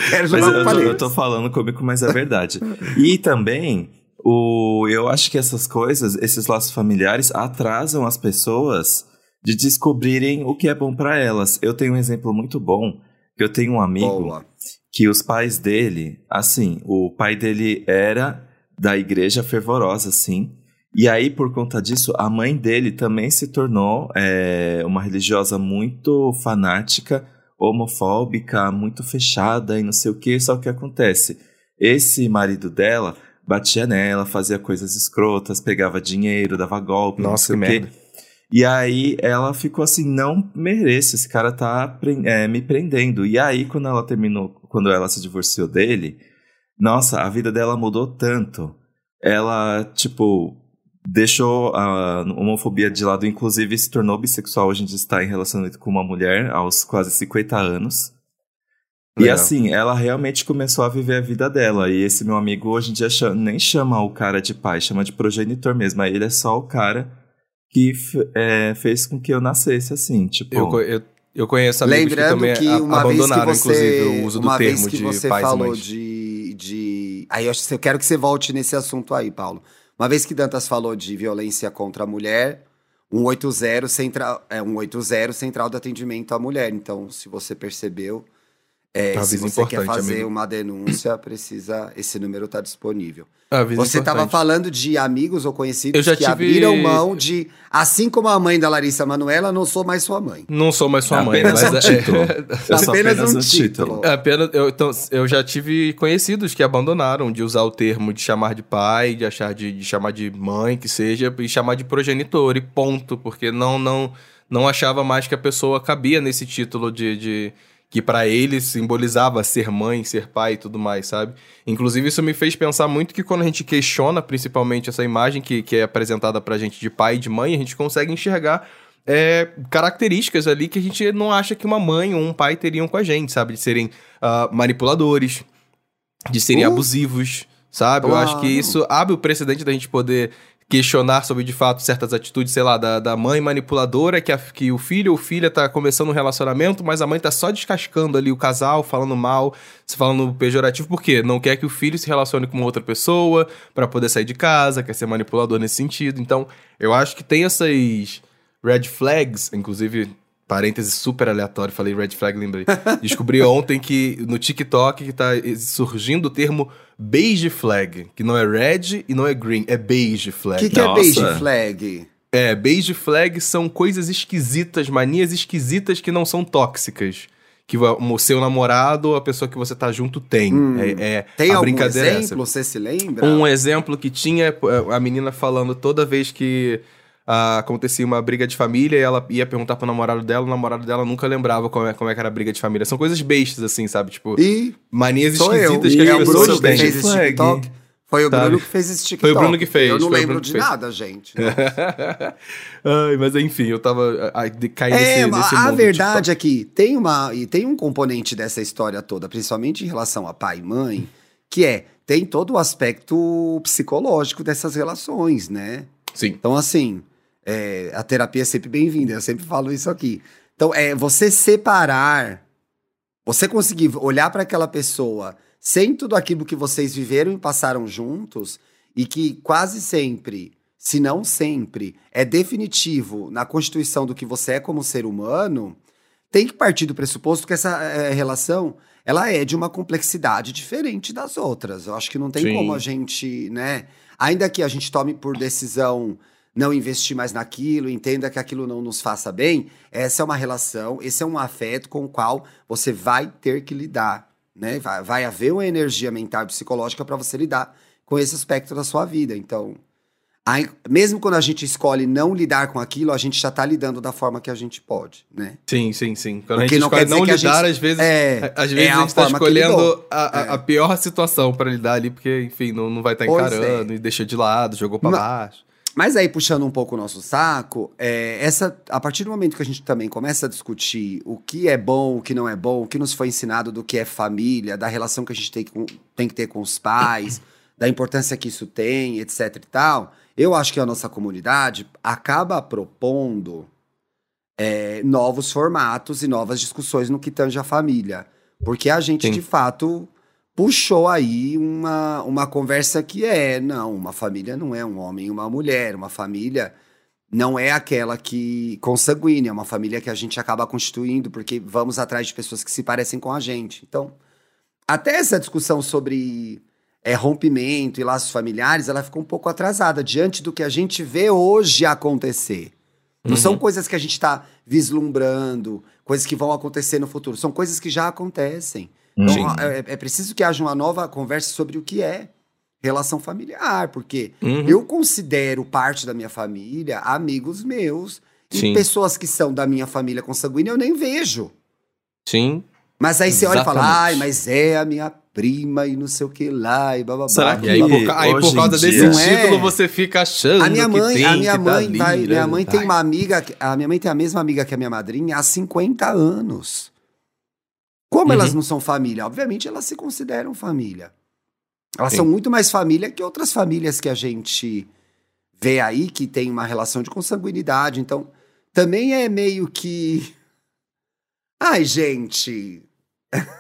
Quero Mas jogar a eu, culpa eu neles. tô falando comigo, mas é verdade. E também, o, eu acho que essas coisas, esses laços familiares, atrasam as pessoas de descobrirem o que é bom pra elas. Eu tenho um exemplo muito bom, que eu tenho um amigo Boa. Que os pais dele, assim, o pai dele era da igreja fervorosa, assim. E aí, por conta disso, a mãe dele também se tornou é, uma religiosa muito fanática, homofóbica, muito fechada e não sei o que. Só que o que acontece? Esse marido dela batia nela, fazia coisas escrotas, pegava dinheiro, dava golpe, não Nossa, sei que o quê. merda. E aí ela ficou assim, não mereço, esse cara tá é, me prendendo. E aí, quando ela terminou, quando ela se divorciou dele, nossa, a vida dela mudou tanto. Ela, tipo, deixou a homofobia de lado, inclusive se tornou bissexual. Hoje em dia está em relacionamento com uma mulher aos quase 50 anos. E Legal. assim, ela realmente começou a viver a vida dela. E esse meu amigo hoje em dia cha- nem chama o cara de pai, chama de progenitor mesmo. Aí ele é só o cara que é, fez com que eu nascesse assim, tipo. Eu, eu, eu conheço amigos Lembrando que que, também a- uma vez que abandonaram, você, inclusive, o uso do uma termo vez que de você pais falou mães. de, de, aí eu, acho que eu quero que você volte nesse assunto aí, Paulo. Uma vez que Dantas falou de violência contra a mulher, 180 central, é 180 central de atendimento à mulher. Então, se você percebeu, é, se você quer importante, fazer amigo. uma denúncia, precisa, esse número está disponível. Aviso Você estava falando de amigos ou conhecidos que tive- abriram mão de, assim como a mãe da Larissa Manoela, não sou mais sua mãe. Não sou mais sua mãe, apenas mas um é- título. Eu sou Apenas apenas um um título. título. É apenas, eu, então, eu já tive conhecidos que abandonaram de usar o termo de chamar de pai, de achar de, de chamar de mãe, que seja, e chamar de progenitor, e ponto, porque não não não achava mais que a pessoa cabia nesse título de, de que pra ele simbolizava ser mãe, ser pai e tudo mais, sabe? Inclusive isso me fez pensar muito que quando a gente questiona principalmente essa imagem que, que é apresentada pra gente de pai e de mãe, a gente consegue enxergar é, características ali que a gente não acha que uma mãe ou um pai teriam com a gente, sabe? De serem ah, manipuladores, de serem Uh, abusivos, sabe? Eu acho que isso abre o precedente da gente poder questionar sobre, de fato, certas atitudes, sei lá, da, da mãe manipuladora, que, a- que o filho ou filha tá começando um relacionamento, mas a mãe tá só descascando ali o casal, falando mal, se falando pejorativo, por quê? Não quer que o filho se relacione com outra pessoa pra poder sair de casa, quer ser manipulador nesse sentido. Então, eu acho que tem essas red flags, inclusive, parêntese super aleatório, falei red flag, lembrei. Descobri ontem que no TikTok que tá surgindo o termo beige flag, que não é red e não é green, é beige O flag. que, que é beige flag? É, beige flag são coisas esquisitas, manias esquisitas que não são tóxicas. Que o seu namorado ou a pessoa que você tá junto tem. Hum. É, é- Tem a algum brincadeira é essa. exemplo? Você se lembra? Um exemplo que tinha é, a menina falando toda vez que ah, acontecia uma briga de família e ela ia perguntar pro namorado dela, o namorado dela nunca lembrava como é, como é que era a briga de família. São coisas bestas, assim, sabe? Tipo, E manias sou eu. esquisitas E que é as pessoas têm. fez esse. TikTok. Foi o Sabe? Bruno que fez esse TikTok. Foi o Bruno que fez, Eu não lembro de fez. nada, gente. Ai, mas enfim, eu tava ah, de- caí É, nesse, nesse a verdade é que tem, uma, e tem um componente dessa história toda, principalmente em relação a pai e mãe, que é, tem todo o aspecto psicológico dessas relações, né? Sim. Então, assim, é, a terapia é sempre bem-vinda, eu sempre falo isso aqui. Então, é você separar, você conseguir olhar para aquela pessoa sem tudo aquilo que vocês viveram e passaram juntos, e que quase sempre, se não sempre, é definitivo na constituição do que você é como ser humano, tem que partir do pressuposto que essa é, relação ela é de uma complexidade diferente das outras. Eu acho que não tem Sim. como a gente, né? Ainda que a gente tome por decisão não investir mais naquilo, entenda que aquilo não nos faça bem, essa é uma relação, esse é um afeto com o qual você vai ter que lidar, né? Vai, vai haver uma energia mental e psicológica para você lidar com esse aspecto da sua vida. Então, aí, mesmo quando a gente escolhe não lidar com aquilo, a gente já tá lidando da forma que a gente pode, né? Sim, sim, sim. Quando Porque a gente não escolhe não a lidar, gente- às vezes, É, às vezes é a a gente tá que escolhendo a, a- É. a pior situação pra lidar ali, porque, enfim, não, não vai estar Pois encarando e deixa de lado, jogou pra Ma- baixo. Mas aí, puxando um pouco o nosso saco, é, essa, a partir do momento que a gente também começa a discutir o que é bom, o que não é bom, o que nos foi ensinado do que é família, da relação que a gente tem, com- tem que ter com os pais, da importância que isso tem, etc e tal, eu acho que a nossa comunidade acaba propondo é, novos formatos e novas discussões no que tange a família. Porque a gente, Sim. de fato, puxou aí uma, uma conversa que é, não, uma família não é um homem e uma mulher, uma família não é aquela que consanguínea, é uma família que a gente acaba constituindo porque vamos atrás de pessoas que se parecem com a gente. Então, até essa discussão sobre é, rompimento e laços familiares, ela ficou um pouco atrasada diante do que a gente vê hoje acontecer. Não são coisas que a gente está vislumbrando, coisas que vão acontecer no futuro, são coisas que já acontecem. Então, é, é preciso que haja uma nova conversa sobre o que é relação familiar, porque Uhum. eu considero parte da minha família amigos meus e Sim. pessoas que são da minha família consanguínea eu nem vejo. Sim. Mas aí você olha e fala, ai, mas é a minha prima e não sei o que lá e bababá. Será que E aí, por, aí, por causa desse dia- é? título, você fica achando A minha que mãe, tem a minha que mãe tá vai, minha né? mãe tem Ai. uma amiga, que- a minha mãe tem a mesma amiga que a minha madrinha há 50 anos. Como Uhum. elas não são família? Obviamente elas se consideram família. Elas Sim. são muito mais família que outras famílias que a gente vê aí que tem uma relação de consanguinidade. Então, também é meio que Ai, gente,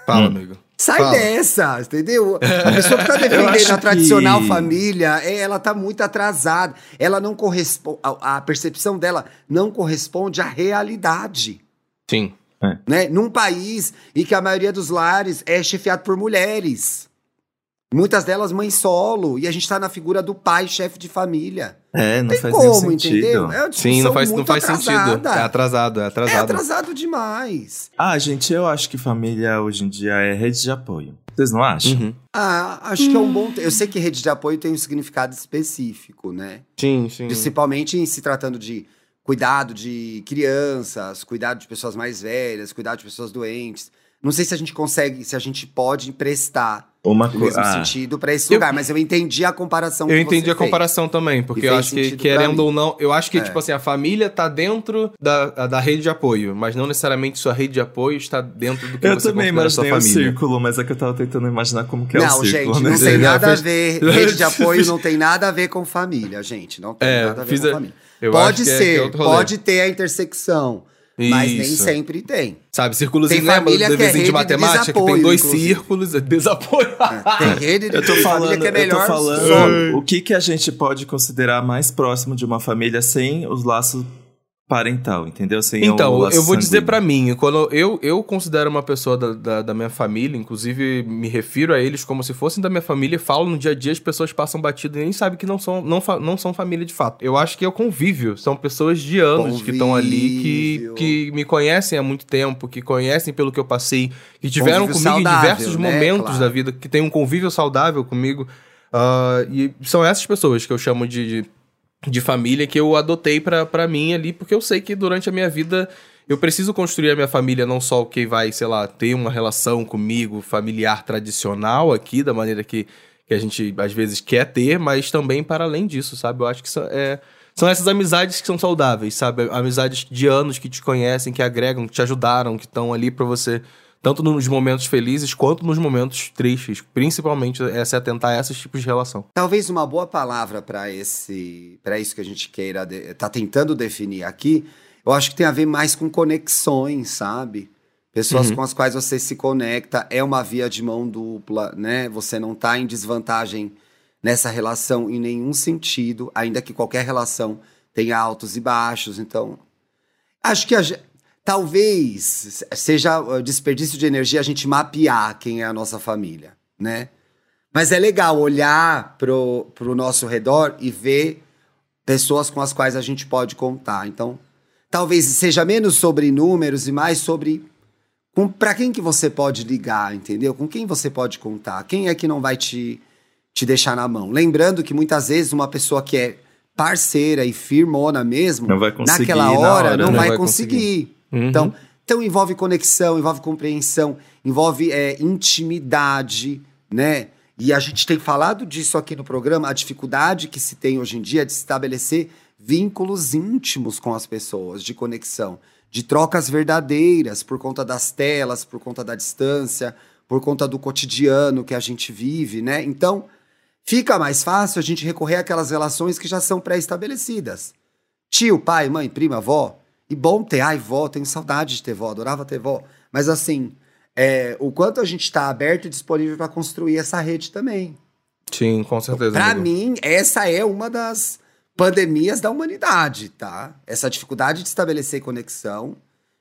Fala, Hum. amigo. Sai Fala. dessa, entendeu? A pessoa que tá defendendo a tradicional que- família, é, ela tá muito atrasada. Ela não corresponde. A, a percepção dela não corresponde à realidade. Sim. Né? Num país em que a maioria dos lares é chefiado por mulheres. Muitas delas mães solo. E a gente tá na figura do pai, chefe de família. É, não Tem faz nenhum como, sentido. entendeu? É Sim, não faz, não faz sentido. É atrasado, é É atrasado. atrasado demais. Ah, gente, eu acho que família hoje em dia é rede de apoio. Vocês não acham? Uhum. Ah, acho que é um bom. Eu sei que rede de apoio tem um significado específico, né? Sim, sim. Principalmente em se tratando de cuidado de crianças, cuidado de pessoas mais velhas, cuidado de pessoas doentes. Não sei se a gente consegue, se a gente pode emprestar Uma no mesmo Ah, sentido para esse Eu- lugar, mas eu entendi a comparação Eu que entendi você a comparação também, porque eu fez acho que, querendo ou não, eu acho que, É. tipo assim, a família tá dentro da, da rede de apoio, mas não necessariamente sua rede de apoio está dentro do que eu você também considera sua imaginei o família. círculo, mas é que eu tava tentando imaginar como que é não, o círculo, gente, né? não tem nada fez- a ver. Rede de apoio não tem nada a ver com família, gente. Não tem É, nada a ver com a- família. Eu Pode acho que é- que é ser, rolê. pode ter a intersecção, mas nem Isso. sempre tem. Sabe, círculozinho, Tem lembra do é desenho de rede de matemática, que tem desapoio, dois inclusive. círculos, é desapoio. É, Tem rede de Eu tô família falando, que é eu melhor tô falando só. o que que a gente pode considerar mais próximo de uma família sem os laços parental, entendeu? Sem Então, eu vou dizer pra mim, quando eu, eu considero uma pessoa da, da, da minha família, inclusive me refiro a eles como se fossem da minha família, e falo no dia a dia, as pessoas passam batido e nem sabem que não são, não, não são família de fato. Eu acho que é o convívio, são pessoas de anos que estão ali, que, Convívio. que me conhecem há muito tempo, que conhecem pelo que eu passei, que tiveram Convívio comigo em saudável, diversos né? momentos Claro. da vida, que tem um convívio saudável comigo. Ah, e são essas pessoas que eu chamo de- de de família que eu adotei pra mim ali, porque eu sei que durante a minha vida eu preciso construir a minha família, não só o que vai, sei lá, ter uma relação comigo familiar tradicional aqui, da maneira que, que a gente às vezes quer ter, mas também para além disso, sabe? Eu acho que são, é, são essas amizades que são saudáveis, sabe? Amizades de anos que te conhecem, que agregam, que te ajudaram, que estão ali pra você, tanto nos momentos felizes quanto nos momentos tristes. Principalmente é se atentar a esses tipos de relação. Talvez uma boa palavra para esse, para isso que a gente queira de, tá tentando definir aqui, eu acho que tem a ver mais com conexões, sabe? Pessoas Uhum. com as quais você se conecta, é uma via de mão dupla, né? Você não tá em desvantagem nessa relação em nenhum sentido, ainda que qualquer relação tenha altos e baixos, então acho que a talvez seja uh, desperdício de energia a gente mapear quem é a nossa família, né? Mas é legal olhar pro, pro nosso redor e ver pessoas com as quais a gente pode contar. Então, talvez seja menos sobre números e mais sobre com para quem que você pode ligar, entendeu? Com quem você pode contar? Quem é que não vai te te deixar na mão. Lembrando que muitas vezes uma pessoa que é parceira e firmona mesmo, Não vai conseguir naquela na hora, não, vai, vai conseguir. Uhum. Então, então envolve conexão, envolve compreensão, envolve é, intimidade, né? E a gente tem falado disso aqui no programa, a dificuldade que se tem hoje em dia de estabelecer vínculos íntimos com as pessoas, de conexão, de trocas verdadeiras por conta das telas, por conta da distância, por conta do cotidiano que a gente vive, né? Então, fica mais fácil a gente recorrer àquelas relações que já são pré-estabelecidas. Tio, pai, mãe, prima, avó. E bom ter, ai, vó, tenho saudade de ter vó, adorava ter vó. Mas assim, é, o quanto a gente está aberto e disponível para construir essa rede também. Sim, com certeza. Para amigo. mim, essa é uma das pandemias da humanidade, tá? Essa dificuldade de estabelecer conexão,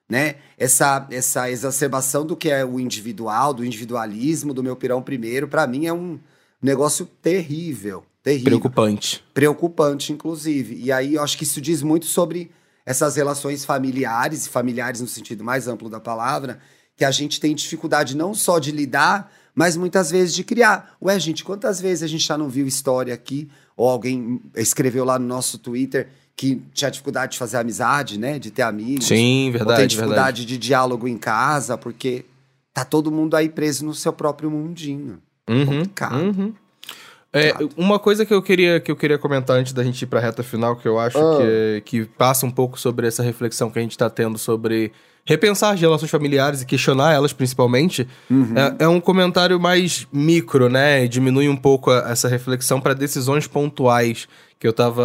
né? Essa, essa exacerbação do que é o individual, do individualismo, do meu pirão primeiro, para mim é um negócio terrível, terrível Preocupante. preocupante, inclusive. E aí eu acho que isso diz muito sobre essas relações familiares, e familiares no sentido mais amplo da palavra, que a gente tem dificuldade não só de lidar, mas muitas vezes de criar. Ué, gente, quantas vezes a gente já não viu história aqui, ou alguém escreveu lá no nosso Twitter que tinha dificuldade de fazer amizade, né? De ter amigos. Sim, ou tem verdade, dificuldade verdade. de diálogo em casa, porque tá todo mundo aí preso no seu próprio mundinho. Uhum, complicado. uhum. É, uma coisa que eu queria que eu queria comentar antes da gente ir pra reta final, que eu acho Ah. que, que passa um pouco sobre essa reflexão que a gente tá tendo sobre repensar as relações familiares e questionar elas principalmente, Uhum. é, é um comentário mais micro, né? Diminui um pouco a- essa reflexão para decisões pontuais que eu tava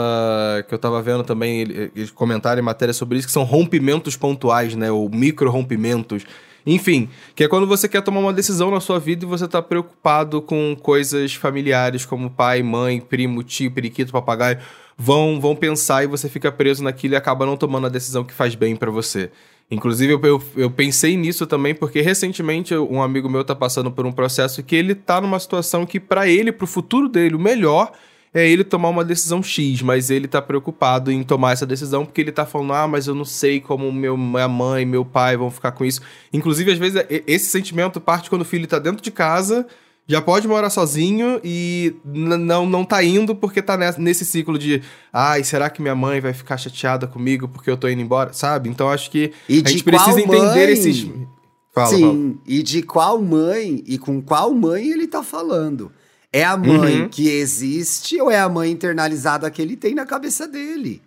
que eu tava vendo também ele- eles comentaram em matéria sobre isso que são rompimentos pontuais, né? Ou micro rompimentos. Enfim, que é quando você quer tomar uma decisão na sua vida e você tá preocupado com coisas familiares como pai, mãe, primo, tio, periquito, papagaio, vão vão pensar e você fica preso naquilo e acaba não tomando a decisão que faz bem pra você. Inclusive, eu, eu, eu pensei nisso também porque recentemente um amigo meu tá passando por um processo que ele tá numa situação que pra ele, pro futuro dele, o melhor é ele tomar uma decisão X, mas ele tá preocupado em tomar essa decisão porque ele tá falando, ah, mas eu não sei como meu, minha mãe, meu pai vão ficar com isso. Inclusive, às vezes, e- esse sentimento parte quando o filho tá dentro de casa, já pode morar sozinho e não, não tá indo porque tá nesse ciclo de, ai, será que minha mãe vai ficar chateada comigo porque eu tô indo embora, sabe? Então acho que E a gente precisa entender mãe? esses. Fala, Sim, fala. e de qual mãe e com qual mãe ele tá falando? É a mãe Uhum. que existe ou é a mãe internalizada que ele tem na cabeça dele?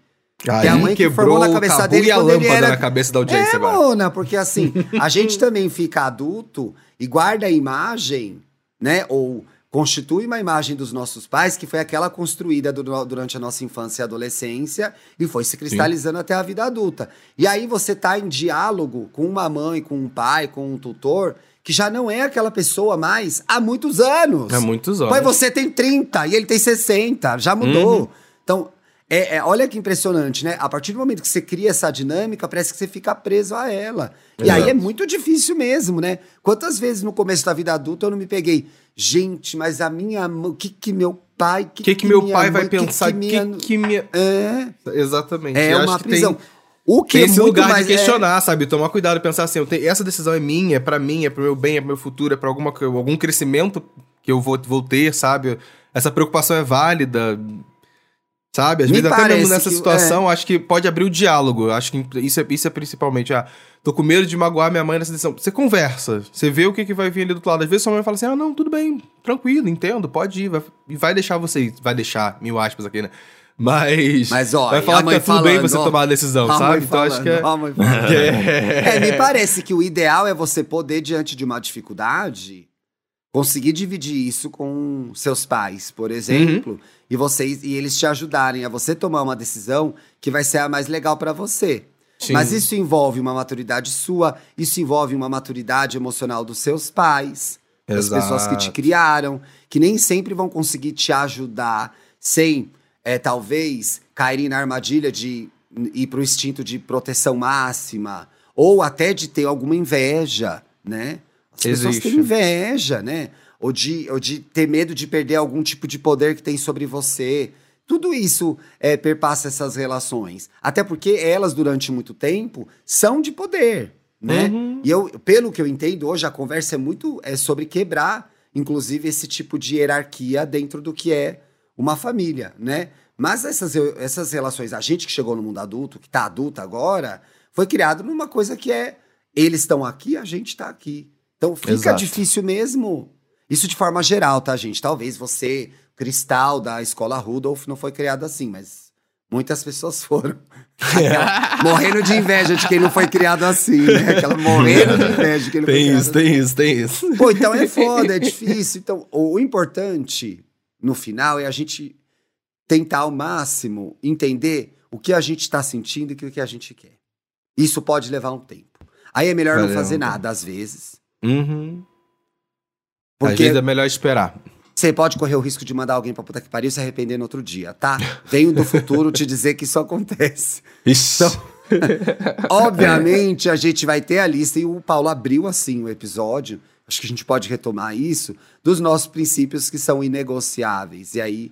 Aí a mãe que formou na cabeça dele e a quando ele lâmpada era- na cabeça da audiência é, agora. Mona, porque assim, a gente também fica adulto e guarda a imagem, né? Ou constitui uma imagem dos nossos pais que foi aquela construída du- durante a nossa infância e adolescência e foi se cristalizando até a vida adulta. E aí você tá em diálogo com uma mãe, com um pai, com um tutor, que já não é aquela pessoa mais há muitos anos. Há muitos anos. Pois você tem 30 e ele tem 60, já mudou. Uhum. Então, é, é- olha que impressionante, né? A partir do momento que você cria essa dinâmica, parece que você fica preso a ela. E aí Exato. é muito difícil mesmo, né? Quantas vezes no começo da vida adulta eu não me peguei, gente, mas a minha mãe, o que que meu pai, O que, que meu minha pai vai mãe, que pensar? O que que, minha... que minha. É, Exatamente. é Eu uma que prisão. Tem, o que é esse muito lugar mais, de é- questionar, sabe? Tomar cuidado e pensar assim: eu tenho- essa decisão é minha, é pra mim, é pro meu bem, é pro meu futuro, é pra alguma, algum crescimento que eu vou, vou ter, sabe? Essa preocupação é válida. Sabe? Às Me vezes, até mesmo nessa que- situação, acho que pode abrir o diálogo. Acho que isso é, isso é principalmente. Ah, tô com medo de magoar minha mãe nessa decisão. Você conversa, você vê o que, que vai vir ali do outro lado. Às vezes sua mãe fala assim: ah, não, tudo bem, tranquilo, entendo, pode ir. Vai, e vai deixar você. Vai deixar, mil aspas aqui, né? Mas. Mas, ó, vai falar que tá tudo bem falando, você ó. tomar a decisão, a sabe? Então acho falando, que é. É. É, me parece que o ideal é você poder, diante de uma dificuldade, conseguir dividir isso com seus pais, por exemplo, e vocês e eles te ajudarem a você tomar uma decisão que vai ser a mais legal para você. Sim. Mas isso envolve uma maturidade sua, isso envolve uma maturidade emocional dos seus pais, das Exato. pessoas que te criaram, que nem sempre vão conseguir te ajudar sem, é, talvez, caírem na armadilha de ir para o instinto de proteção máxima, ou até de ter alguma inveja, né? As pessoas Existe. têm inveja, né? Ou de, ou de ter medo de perder algum tipo de poder que tem sobre você. Tudo isso é, perpassa essas relações. Até porque elas, durante muito tempo, são de poder, né? Uhum. E eu, pelo que eu entendo, hoje a conversa é muito é sobre quebrar inclusive, esse tipo de hierarquia dentro do que é uma família, né? Mas essas, essas relações, a gente que chegou no mundo adulto, que tá adulta agora, foi criado numa coisa que é eles estão aqui, a gente tá aqui. Então fica Exato. difícil mesmo. Isso de forma geral, tá, gente? Talvez você, cristal da escola Rudolph, não foi criado assim, mas muitas pessoas foram. Aquela- morrendo de inveja de quem não foi criado assim, né? Aquela morrendo de inveja de quem não foi Tem criado isso, tem isso, tem isso. Pô, então é foda, é difícil. Então, o importante, no final, é a gente tentar ao máximo entender o que a gente está sentindo e o que a gente quer. Isso pode levar um tempo. Aí é melhor não Valeu, fazer então. nada, às vezes. Uhum. Às Porque vezes é melhor esperar. você pode correr o risco de mandar alguém pra puta que pariu e se arrepender no outro dia, tá? Venho do futuro te dizer que isso acontece. Isso. Obviamente, a gente vai ter a lista, e o Paulo abriu assim o episódio. Acho que a gente pode retomar isso, dos nossos princípios que são inegociáveis. E aí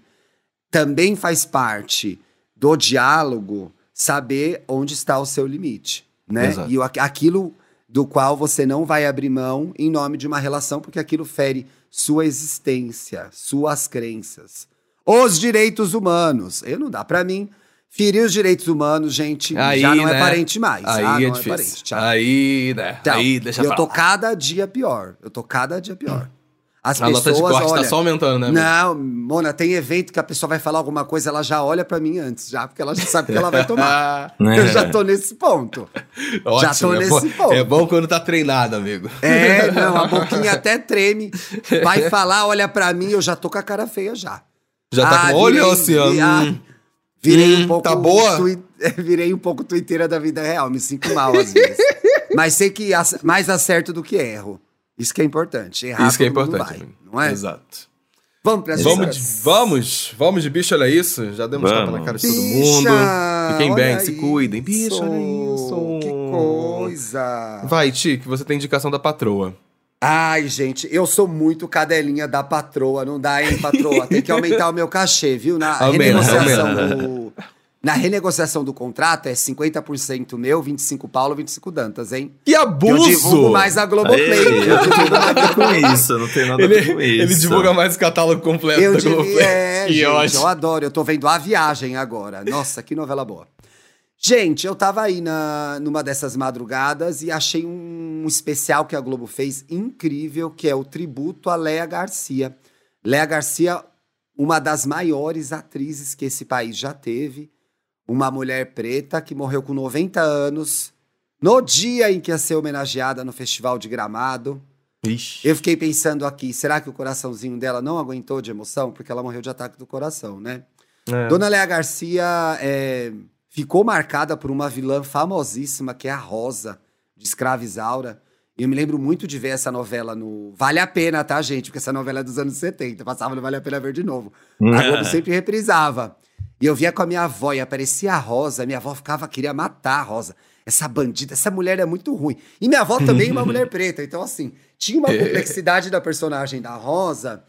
também faz parte do diálogo saber onde está o seu limite, né? Exato. E o- aquilo do qual você não vai abrir mão em nome de uma relação, porque aquilo fere sua existência, suas crenças. Os direitos humanos. Eu não dá pra mim. Ferir os direitos humanos, gente, Aí, já não é né? parente mais. Aí ah, é não difícil. é parente. tchau. Aí, né? Então, aí deixa eu pra tô lá. cada dia pior. Eu tô cada dia pior. As A nota pessoas, de corte olha, tá só aumentando, né? Não, Mona, tem evento que a pessoa vai falar alguma coisa, ela já olha pra mim antes, já, porque ela já sabe que ela vai tomar. Ah, Eu já tô nesse ponto. ótimo, tô é nesse bom, ponto. É bom quando tá treinado, amigo. É, não, a boquinha até treme. Vai falar, olha pra mim, eu já tô com a cara feia já. Já tá Ah, com olho virei- Virei Hum, um pouco. tá boa? tui- Virei um pouco tuiteira da vida real, me sinto mal às vezes. Mas sei que ac- mais acerto do que erro. Isso que é importante. Errar Isso que é importante, vai, não é? Exato. Vamos pra Vamos de, vamos, vamos de bicho, olha isso. Já demos tapa Vamos. na cara de todo mundo. Fiquem bem, se cuidem. Bicho, olha isso. Que coisa. Vai, Ti, que você tem indicação da patroa. Ai, gente, eu sou muito cadelinha da patroa, não dá, hein, patroa? Tem que aumentar o meu cachê, viu? Na renegociação do. Na renegociação do contrato é 50% meu, 25 Paulo, 25 Dantas, hein? Que Eu abuso! divulgo mais a Globoplay. Ei, eu eu divulgo nada com isso, eu não tenho nada Ele, com isso. ele divulga mais o catálogo completo Eu da Globoplay. é, Que gente, ótimo. eu adoro. Eu tô vendo A Viagem agora. Nossa, que novela boa. Gente, eu tava aí na, numa dessas madrugadas e achei um especial que a Globo fez incrível, que é o tributo a Léa Garcia. Léa Garcia, uma das maiores atrizes que esse país já teve. Uma mulher preta que morreu com 90 anos, no dia em que ia ser homenageada no Festival de Gramado. Ixi. Eu fiquei pensando aqui, será que o coraçãozinho dela não aguentou de emoção? Porque ela morreu de ataque do coração, né? É. Dona Léa Garcia é, ficou marcada por uma vilã famosíssima, que é a Rosa, de Escrava Isaura. E eu me lembro muito de ver essa novela no... Vale a pena, tá, gente? Porque essa novela é dos anos 70. Passava no Vale a Pena ver de novo. A Globo sempre reprisava. E eu via com a minha avó e aparecia a Rosa. Minha avó ficava, queria matar a Rosa. Essa bandida, essa mulher é muito ruim. E minha avó também é uma mulher preta. Então, assim, tinha uma complexidade da personagem da Rosa.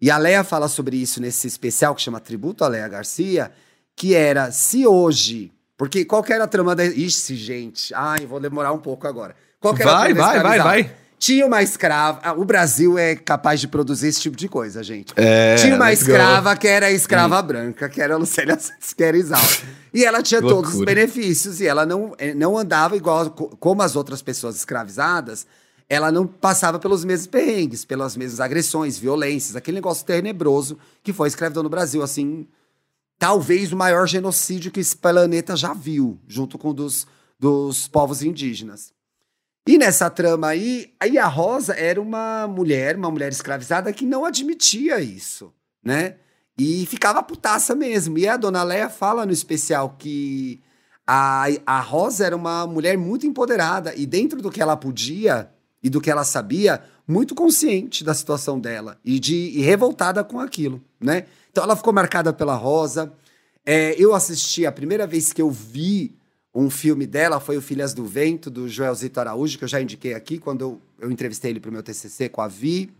E a Leia fala sobre isso nesse especial que chama Tributo a Leia Garcia, que era se hoje. Porque qual que era a trama da. Ixi, gente. Ai, vou demorar um pouco agora. Qual que era a Vai, trama da vai, vai, vai. Tinha uma escrava. ah, O Brasil é capaz de produzir esse tipo de coisa, gente. É, tinha uma let's go. escrava que era a escrava branca, que era a Lucélia Santos, que era Isaura. E ela tinha Que todos os loucura. benefícios. E ela não, eh, não andava igual co- como as outras pessoas escravizadas. Ela não passava pelos mesmos perrengues, pelas mesmas agressões, violências, aquele negócio tenebroso que foi a escravidão no Brasil. Assim, talvez o maior genocídio que esse planeta já viu, junto com o dos, dos povos indígenas. E nessa trama aí, aí a Rosa era uma mulher, uma mulher escravizada que não admitia isso, né? E ficava putaça mesmo. E a dona Leia fala no especial que a, a Rosa era uma mulher muito empoderada e dentro do que ela podia e do que ela sabia, muito consciente da situação dela e de e revoltada com aquilo, né? Então ela ficou marcada pela Rosa. É, eu assisti a primeira vez que eu vi um filme dela foi o Filhas do Vento, do Joelzito Araújo, que eu já indiquei aqui quando eu, eu entrevistei ele para o meu TCC com a Vi.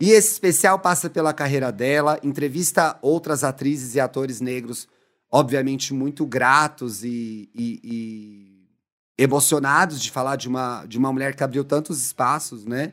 E esse especial passa pela carreira dela, entrevista outras atrizes e atores negros, obviamente muito gratos e, e- e emocionados de falar de uma, de uma mulher que abriu tantos espaços, né?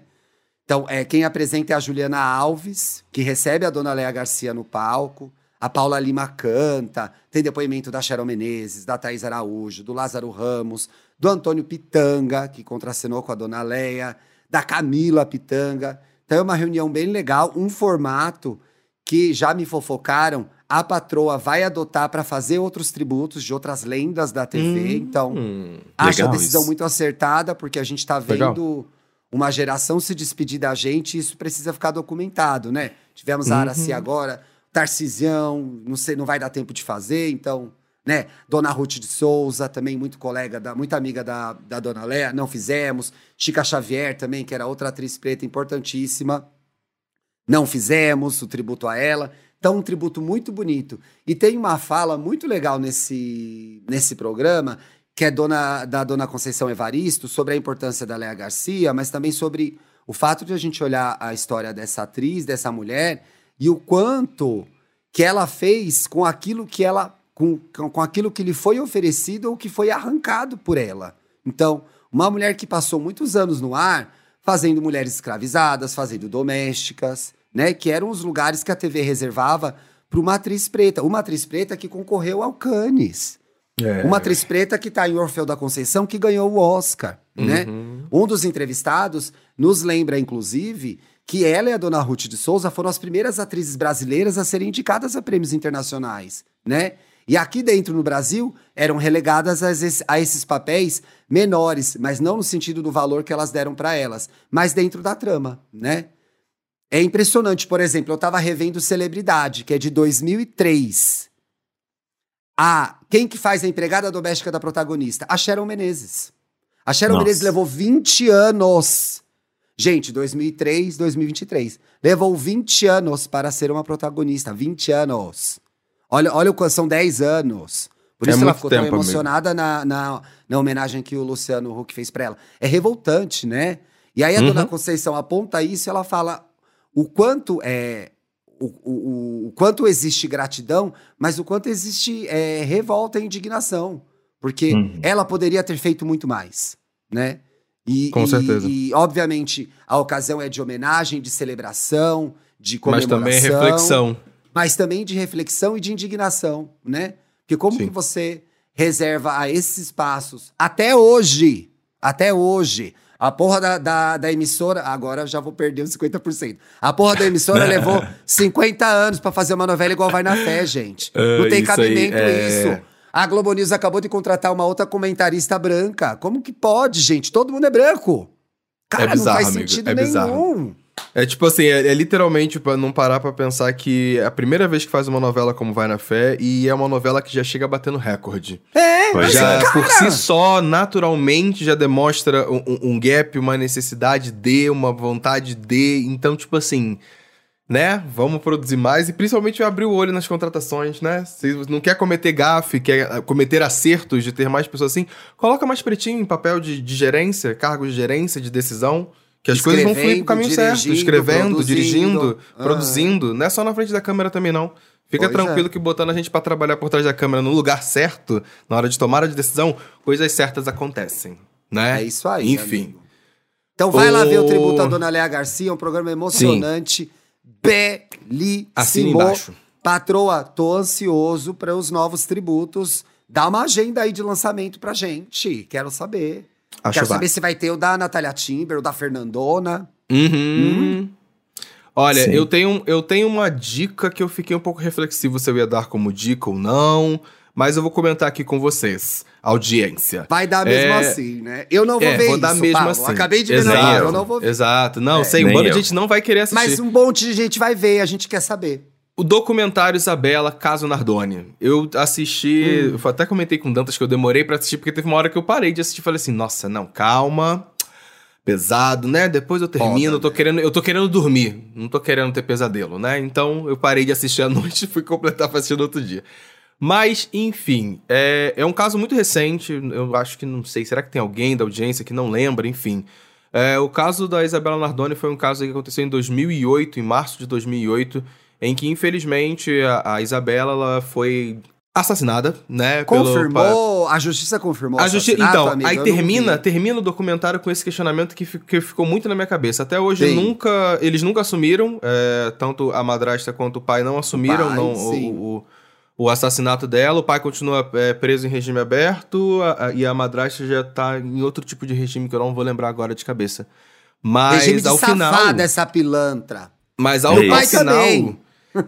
Então, é, quem apresenta é a Juliana Alves, que recebe a dona Léa Garcia no palco. A Paula Lima canta, tem depoimento da Cheryl Menezes, da Thaís Araújo, do Lázaro Ramos, do Antônio Pitanga, que contracenou com a dona Leia, da Camila Pitanga. Então é uma reunião bem legal, um formato que já me fofocaram, a patroa vai adotar para fazer outros tributos de outras lendas da TV. Hum, então, hum, acho a decisão isso. muito acertada, porque a gente está vendo. Uma geração se despedir da gente isso precisa ficar documentado, né? Tivemos a Araci uhum. agora, Tarcisião, não sei, não vai dar tempo de fazer, então, né? Dona Ruth de Souza, também muito colega, da, muito amiga da, da Dona Léa, não fizemos. Chica Xavier também, que era outra atriz preta importantíssima, não fizemos o tributo a ela. Então, um tributo muito bonito. E tem uma fala muito legal nesse, nesse programa, que é dona, da Dona Conceição Evaristo, sobre a importância da Léa Garcia, mas também sobre o fato de a gente olhar a história dessa atriz, dessa mulher, e o quanto que ela fez com aquilo que ela com, com aquilo que lhe foi oferecido ou que foi arrancado por ela. Então, uma mulher que passou muitos anos no ar fazendo mulheres escravizadas, fazendo domésticas, né, que eram os lugares que a TV reservava para uma atriz preta, uma atriz preta que concorreu ao Cannes. É. Uma atriz preta que está em Orfeu da Conceição, que ganhou o Oscar, né? uhum. né? Um dos entrevistados nos lembra, inclusive, que ela e a dona Ruth de Souza foram as primeiras atrizes brasileiras a serem indicadas a prêmios internacionais, né? E aqui dentro no Brasil eram relegadas a esses, a esses papéis menores, mas não no sentido do valor que elas deram para elas, mas dentro da trama, né? É impressionante, por exemplo, eu estava revendo Celebridade, que é de 2003. A quem que faz a empregada doméstica da protagonista? A Sharon Menezes. A Sharon Nossa. Menezes levou 20 anos Gente, 2003, 2023. Levou 20 anos para ser uma protagonista. 20 anos. Olha, olha o são 10 anos. Por é isso ela ficou tão emocionada na, na, na, homenagem que o Luciano Huck fez para ela. É revoltante, né? E aí a uhum. dona Conceição aponta isso e ela fala o quanto é. O, o, o quanto existe gratidão, mas o quanto existe é, revolta e indignação. Porque uhum. ela poderia ter feito muito mais, né? E, Com certeza. E, obviamente, a ocasião é de homenagem, de celebração, de comemoração. Mas também é reflexão. Mas também de reflexão e de indignação, né? Porque como Sim. que você reserva a esses espaços, até hoje, até hoje, a porra da, da, da, emissora, agora já vou perder os 50%. A porra da emissora levou 50 anos para fazer uma novela igual Vai na Fé, gente. Não tem cabimento aí, é... isso. A Globo News acabou de contratar uma outra comentarista branca. Como que pode, gente? Todo mundo é branco. Cara, é bizarro, não faz sentido amigo. É nenhum. Bizarro. É tipo assim, é, é literalmente para não parar para pensar que é a primeira vez que faz uma novela como Vai na Fé e é uma novela que já chega batendo recorde. É, mas já cara... por si só, naturalmente, já demonstra um, um gap, uma necessidade de, uma vontade de. Então, tipo assim, né? Vamos produzir mais e principalmente abrir o olho nas contratações, né? Se não quer cometer gafe, quer cometer acertos de ter mais pessoas assim, coloca mais pretinho em papel de, de gerência, cargos de gerência, de decisão. Que as coisas vão fluir pro caminho certo. Escrevendo, produzindo, dirigindo, ah. produzindo. Não é só na frente da câmera também, não. Fica pois tranquilo é. que botando a gente para trabalhar por trás da câmera no lugar certo, na hora de tomar a decisão, coisas certas acontecem, né? É isso aí. Enfim. Amigo. Então vai o... lá ver o tributo à Dona Léa Garcia, um programa emocionante. Sim belíssimo. Assina embaixo. Patroa, tô ansioso para os novos tributos. Dá uma agenda aí de lançamento pra gente. Quero saber. Acho Quero saber se vai ter o da Natália Timber, o da Fernandona. Uhum. Hum. Olha, eu tenho, eu tenho uma dica que eu fiquei um pouco reflexivo se eu ia dar como dica ou não mas eu vou comentar aqui com vocês, audiência. Vai dar mesmo é... assim, né? Eu não vou é, ver vou isso, dar mesmo Paulo. assim. Acabei de ver exato, na eu não vou ver. Exato. Não, é, sei, um bando de gente não vai querer assistir. Mas um monte de gente vai ver, a gente quer saber. O documentário Isabela, Caso Nardoni. Eu assisti, hum. eu até comentei com Dantas que eu demorei para assistir, porque teve uma hora que eu parei de assistir e falei assim, nossa, não, calma, pesado, né? Depois eu termino, Foda, eu tô né? querendo, eu tô querendo dormir, não tô querendo ter pesadelo, né? Então eu parei de assistir à noite e fui completar pra assistir no outro dia. Mas, enfim, é, é um caso muito recente. Eu acho que não sei, será que tem alguém da audiência que não lembra? Enfim. É, o caso da Isabela Nardoni foi um caso que aconteceu em 2008, em março de 2008, em que, infelizmente, a, a Isabela ela foi assassinada, né? Confirmou, a justiça confirmou a justi Então, amigo, aí termina, termina o documentário com esse questionamento que, que ficou muito na minha cabeça. Até hoje sim. nunca, eles nunca assumiram, é, tanto a madrasta quanto o pai não assumiram pai, não, o, o, o, assassinato dela. O pai continua é, preso em regime aberto a, a, e a madrasta já tá em outro tipo de regime que eu não vou lembrar agora de cabeça. Mas regime de ao final, essa pilantra. Mas ao, ao final, também.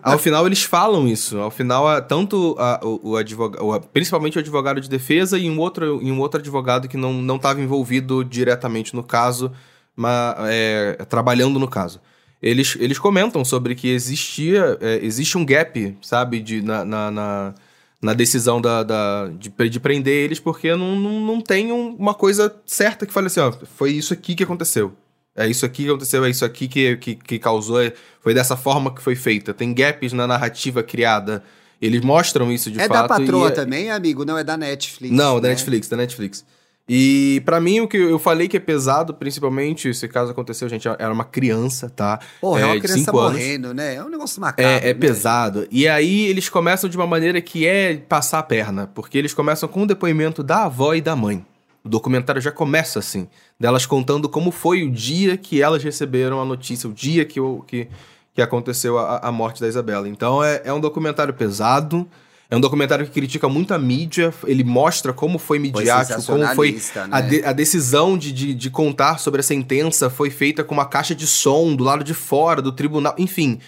Ao final eles falam isso. Ao final, tanto a, o, o advogado, principalmente o advogado de defesa e um outro, e um outro advogado que não estava envolvido diretamente no caso, mas é, trabalhando no caso. Eles, eles comentam sobre que existia, é, existe um gap, sabe, de, na, na, na, na decisão da, da, de, de prender eles, porque não, não, não tem uma coisa certa que fale assim, ó, foi isso aqui que aconteceu. É isso aqui que aconteceu, é isso aqui que, que, que causou, é, foi dessa forma que foi feita. Tem gaps na narrativa criada. Eles mostram isso de é fato. É da patroa é... também, amigo? Não, é da Netflix. Não, né? da Netflix, da Netflix. E para mim, o que eu falei que é pesado, principalmente, esse caso aconteceu, gente, era uma criança, tá? Porra, é, é uma criança morrendo, anos. né? É um negócio macabro. É, é né? pesado. E aí eles começam de uma maneira que é passar a perna, porque eles começam com o depoimento da avó e da mãe. O documentário já começa assim, delas contando como foi o dia que elas receberam a notícia, o dia que, o, que, que aconteceu a, a morte da Isabela. Então é, é um documentário pesado, é um documentário que critica muito a mídia, ele mostra como foi midiático, foi como foi né? a, de, a, decisão de, de, de, contar sobre a sentença foi feita com uma caixa de som do lado de fora do tribunal, enfim.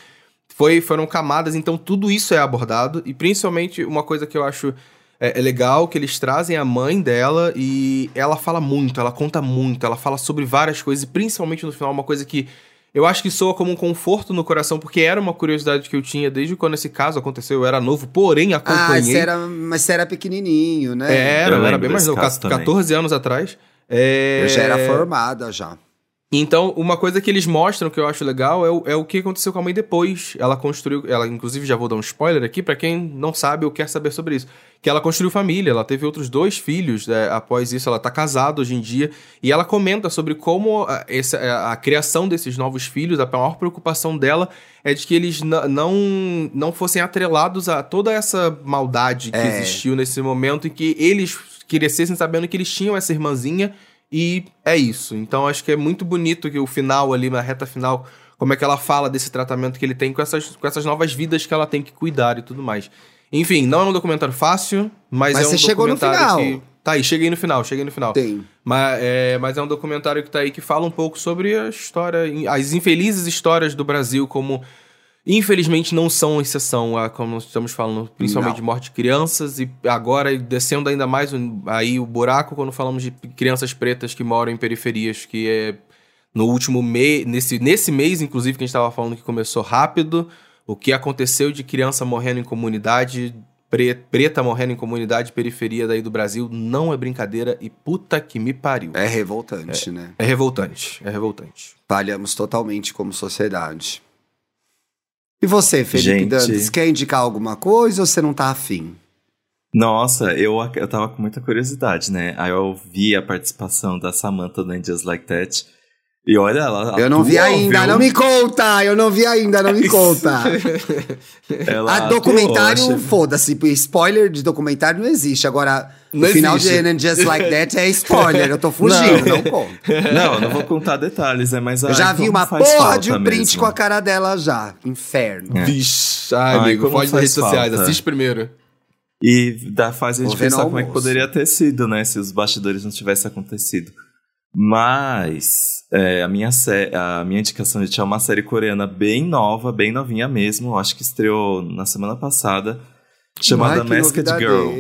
Foi, foram camadas, então tudo isso é abordado, e principalmente uma coisa que eu acho é, é, legal que eles trazem a mãe dela e ela fala muito, ela conta muito, ela fala sobre várias coisas, e principalmente no final, uma coisa que eu acho que soa como um conforto no coração, porque era uma curiosidade que eu tinha desde quando esse caso aconteceu. Eu era novo, porém acompanhei. Ah, você era, mas você era pequenininho, né? Era, eu era bem mais novo, 14 anos atrás. É... Eu já era formada já. Então, uma coisa que eles mostram que eu acho legal é o, é o que aconteceu com a mãe depois. Ela construiu, ela inclusive já vou dar um spoiler aqui para quem não sabe ou quer saber sobre isso, que ela construiu família, ela teve outros dois filhos né, após isso, ela tá casada hoje em dia e ela comenta sobre como a, essa, a, a criação desses novos filhos, a maior preocupação dela é de que eles não não fossem atrelados a toda essa maldade que é. existiu nesse momento em que eles crescessem sabendo que eles tinham essa irmãzinha e é isso. Então acho que é muito bonito que o final ali, na reta final, como é que ela fala desse tratamento que ele tem com essas, com essas novas vidas que ela tem que cuidar e tudo mais. Enfim, não é um documentário fácil, mas, mas é um você documentário chegou no final. que. Tá aí, cheguei no final, cheguei no final. Tem. Mas é, mas é um documentário que tá aí que fala um pouco sobre a história, as infelizes histórias do Brasil como Infelizmente não são exceção, a, como estamos falando, principalmente não. de morte de crianças, e agora descendo ainda mais aí o buraco quando falamos de crianças pretas que moram em periferias, que é no último mês, nesse, nesse mês, inclusive, que a gente estava falando que começou rápido, o que aconteceu de criança morrendo em comunidade, pre, preta morrendo em comunidade periferia daí do Brasil, não é brincadeira e puta que me pariu. É revoltante, é, né? É revoltante, é revoltante. Falhamos totalmente como sociedade. E você, Felipe Gente... Dantas, quer indicar alguma coisa ou você não tá afim? Nossa, eu, eu tava com muita curiosidade, né? Aí eu vi a participação da Samantha no Just Like That. E olha, ela. Eu não vi ainda, viu? não me conta! Eu não vi ainda, não me conta! ela a documentário, atuou, foda-se. Spoiler de documentário não existe. Agora, não o final de And Just Like That é spoiler. Eu tô fugindo, não, não conto. Não, não vou contar detalhes, é mais Eu já vi uma porra de um print mesmo. com a cara dela já. Inferno. É. Vixe, ai, ai amigo, pode nas redes sociais, assiste primeiro. E dá, faz a gente pensar como é que poderia ter sido, né? Se os bastidores não tivessem acontecido. Mas é, a, minha a minha indicação de é uma série coreana bem nova, bem novinha mesmo. Acho que estreou na semana passada. Chamada Ai, Masked Girl.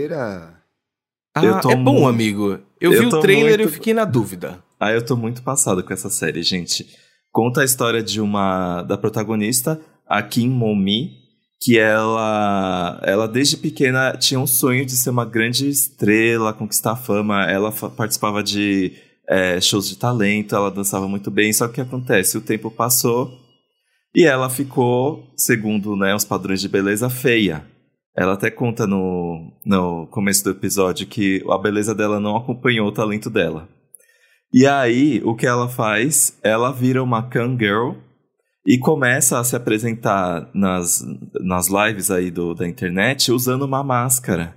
Ah, é bom, amigo. Eu, eu vi o trailer muito... e fiquei na dúvida. Ah, eu tô muito passado com essa série, gente. Conta a história de uma da protagonista, a Kim Momi, que ela, ela desde pequena tinha um sonho de ser uma grande estrela, conquistar fama. Ela participava de é, shows de talento, ela dançava muito bem, só que o que acontece? O tempo passou e ela ficou, segundo né, os padrões de beleza, feia. Ela até conta no, no começo do episódio que a beleza dela não acompanhou o talento dela. E aí, o que ela faz? Ela vira uma can girl e começa a se apresentar nas, nas lives aí do, da internet usando uma máscara.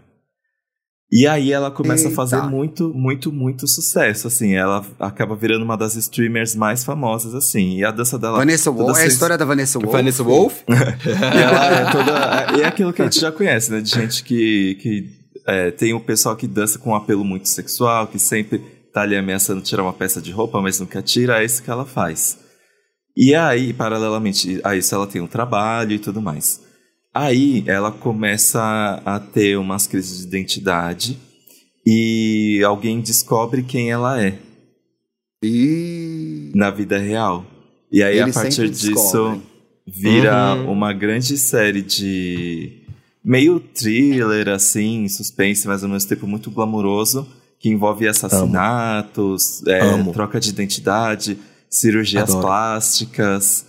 E aí ela começa Eita. a fazer muito, muito, muito sucesso, assim. Ela acaba virando uma das streamers mais famosas, assim. E a dança dela... Vanessa Wolf, é a história da Vanessa Wolf. Vanessa Wolf? E ela é toda... E é aquilo que a gente já conhece, né? De gente que... que é, tem o pessoal que dança com um apelo muito sexual, que sempre tá ali ameaçando tirar uma peça de roupa, mas nunca tira, é isso que ela faz. E aí, paralelamente a isso, ela tem um trabalho e tudo mais. Aí ela começa a ter umas crises de identidade e alguém descobre quem ela é E... na vida real. E aí, Eles a partir disso, descobrem. vira Uhum. uma grande série de meio thriller, assim, suspense, mas ao mesmo tempo muito glamuroso, que envolve assassinatos, é, Amo. troca de identidade, cirurgias Adoro. plásticas.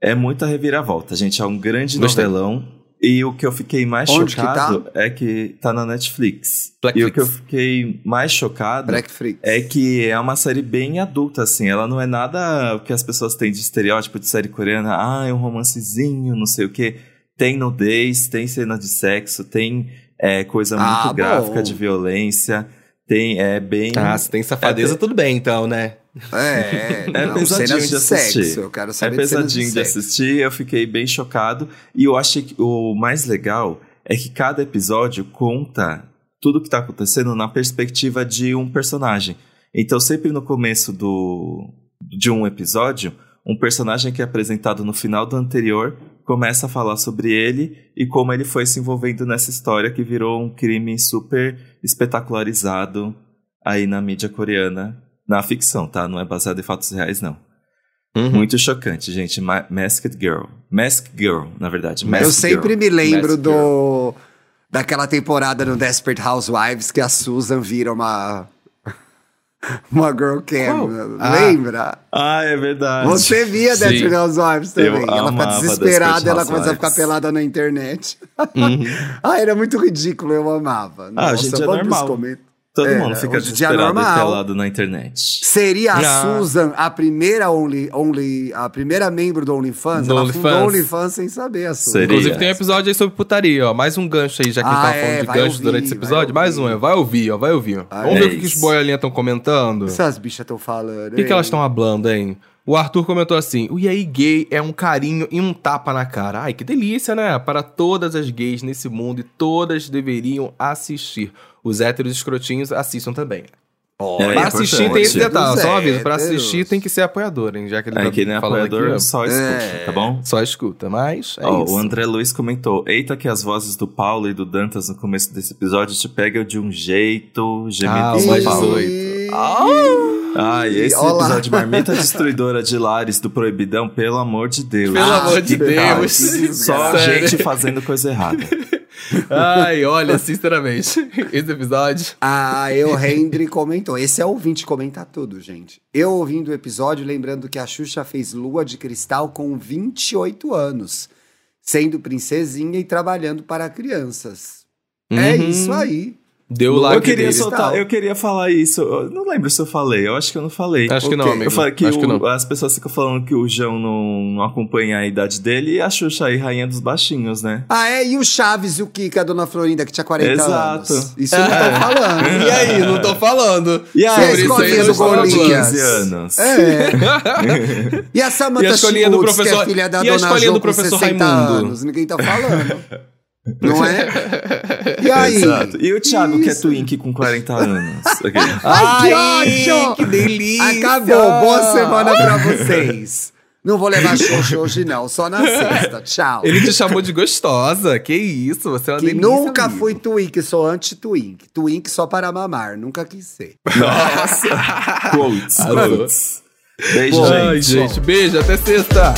É muita reviravolta, gente. É um grande Gostei. novelão. E o que eu fiquei mais Onde que chocado é que tá na Netflix. Blackflix. E o que eu fiquei mais chocado é que é uma série bem adulta, assim. Ela não é nada o que as pessoas têm de estereótipo de série coreana. Ah, é um romancezinho, não sei o quê. Tem nudez, tem cena de sexo, tem é, coisa Ah, muito gráfica bom. de violência. Tem, é bem... Ah, se tem safadeza, É, tudo bem, então, né? É, É não, pesadinho de de assistir. sexo. Eu quero É saber de cenas pesadinho de, sexo. assistir, eu fiquei bem chocado. E eu achei que o mais legal é que cada episódio conta tudo que tá acontecendo na perspectiva de um personagem. Então, sempre no começo do, de um episódio, um personagem que é apresentado no final do anterior começa a falar sobre ele e como ele foi se envolvendo nessa história que virou um crime super espetacularizado aí na mídia coreana, na ficção, tá? Não é baseado em fatos reais, não. Uhum. Muito chocante, gente. Ma Masked Girl. Masked Girl, na verdade. Masked Eu sempre Girl. me lembro Masked do daquela temporada no Desperate Housewives que a Susan vira uma uma girl cam. Ah. Lembra? Ah, é verdade. Você via. Desperate Housewives Eu também. Ela fica desesperada, ela começa a ficar pelada na internet. Uhum. ah, era muito ridículo, eu amava. Ah, Nossa, gente, é normal. Todo É, mundo fica hoje em dia é desesperado e normal. pelado na internet. Seria a Ah. Susan a primeira only, only, a primeira membro do OnlyFans? Do Ela fundou o OnlyFans. OnlyFans sem saber a Susan. Seria. Inclusive tem um episódio aí sobre putaria, ó. Mais um gancho aí, já que Ah, ele tava é, falando de gancho ouvir, durante esse episódio. Mais um, é. Vai ouvir, ó. Vai ouvir. Ah, Vamos é ver o que, os boiolinhas estão comentando. O que essas bichas estão falando? O que, que elas estão hablando, hein? O Arthur comentou assim: o E aí gay é um carinho e um tapa na cara. Ai, que delícia, né? Para todas as gays nesse mundo e todas deveriam assistir. Os héteros escrotinhos assistam também. É, pra é assistir tem esse Dos detalhe, só um aviso. Pra assistir tem que ser apoiador, hein? Já que ele É, tá quem não é falando apoiador, aqui, só escuta, É. tá bom? Só escuta, mas é Ó, isso. o André Luiz comentou: Eita, que as vozes do Paulo e do Dantas no começo desse episódio te pegam de um jeito, Ah, gemidos o do mais Paulo. 18. Ai, esse Olá. episódio Marmita Destruidora de Lares do Proibidão, pelo amor de Deus. Pelo Ah, amor de Deus. Só Sério. gente fazendo coisa errada. Ai, olha, sinceramente, esse episódio. A Eu Hendry comentou. Esse é ouvinte comenta tudo, gente. Eu ouvindo o episódio, lembrando que a Xuxa fez Lua de Cristal com 28 anos, sendo princesinha e trabalhando para crianças. É Uhum. isso aí. Deu o eu queria soltar, eu queria falar isso. Eu não lembro se eu falei, eu acho que eu não falei. Acho que não, amigo. Eu falei que, Acho que o- não. as pessoas ficam falando que o João não, não acompanha a idade dele e a Xuxa aí, rainha dos baixinhos, né? Ah, é? E o Chaves e o Kika, a dona Florinda, que tinha 40 Exato. anos. Isso eu não tô falando. E aí, não tô falando. E a aí do. 15 anos. É. E a E Samantha a escolinha do Schmutz, que professor- é filha da e a dona escolinha Jo do com professor 60 Raimundo? anos. Ninguém tá falando. Não é? E aí? Exato. E o Thiago, que é Isso. twink com 40 anos. Ok. Ai, que ódio! Que delícia! Acabou. Boa semana pra vocês. Não vou levar xoxo hoje, não. Só na sexta. Tchau. Ele te chamou de gostosa. Que isso, você é uma Que delícia. nunca amigo. fui twink, sou anti-twink. Twink só para mamar, nunca quis ser. Nossa. Quotes, quotes. Beijo, Ai, gente. gente, beijo, até sexta.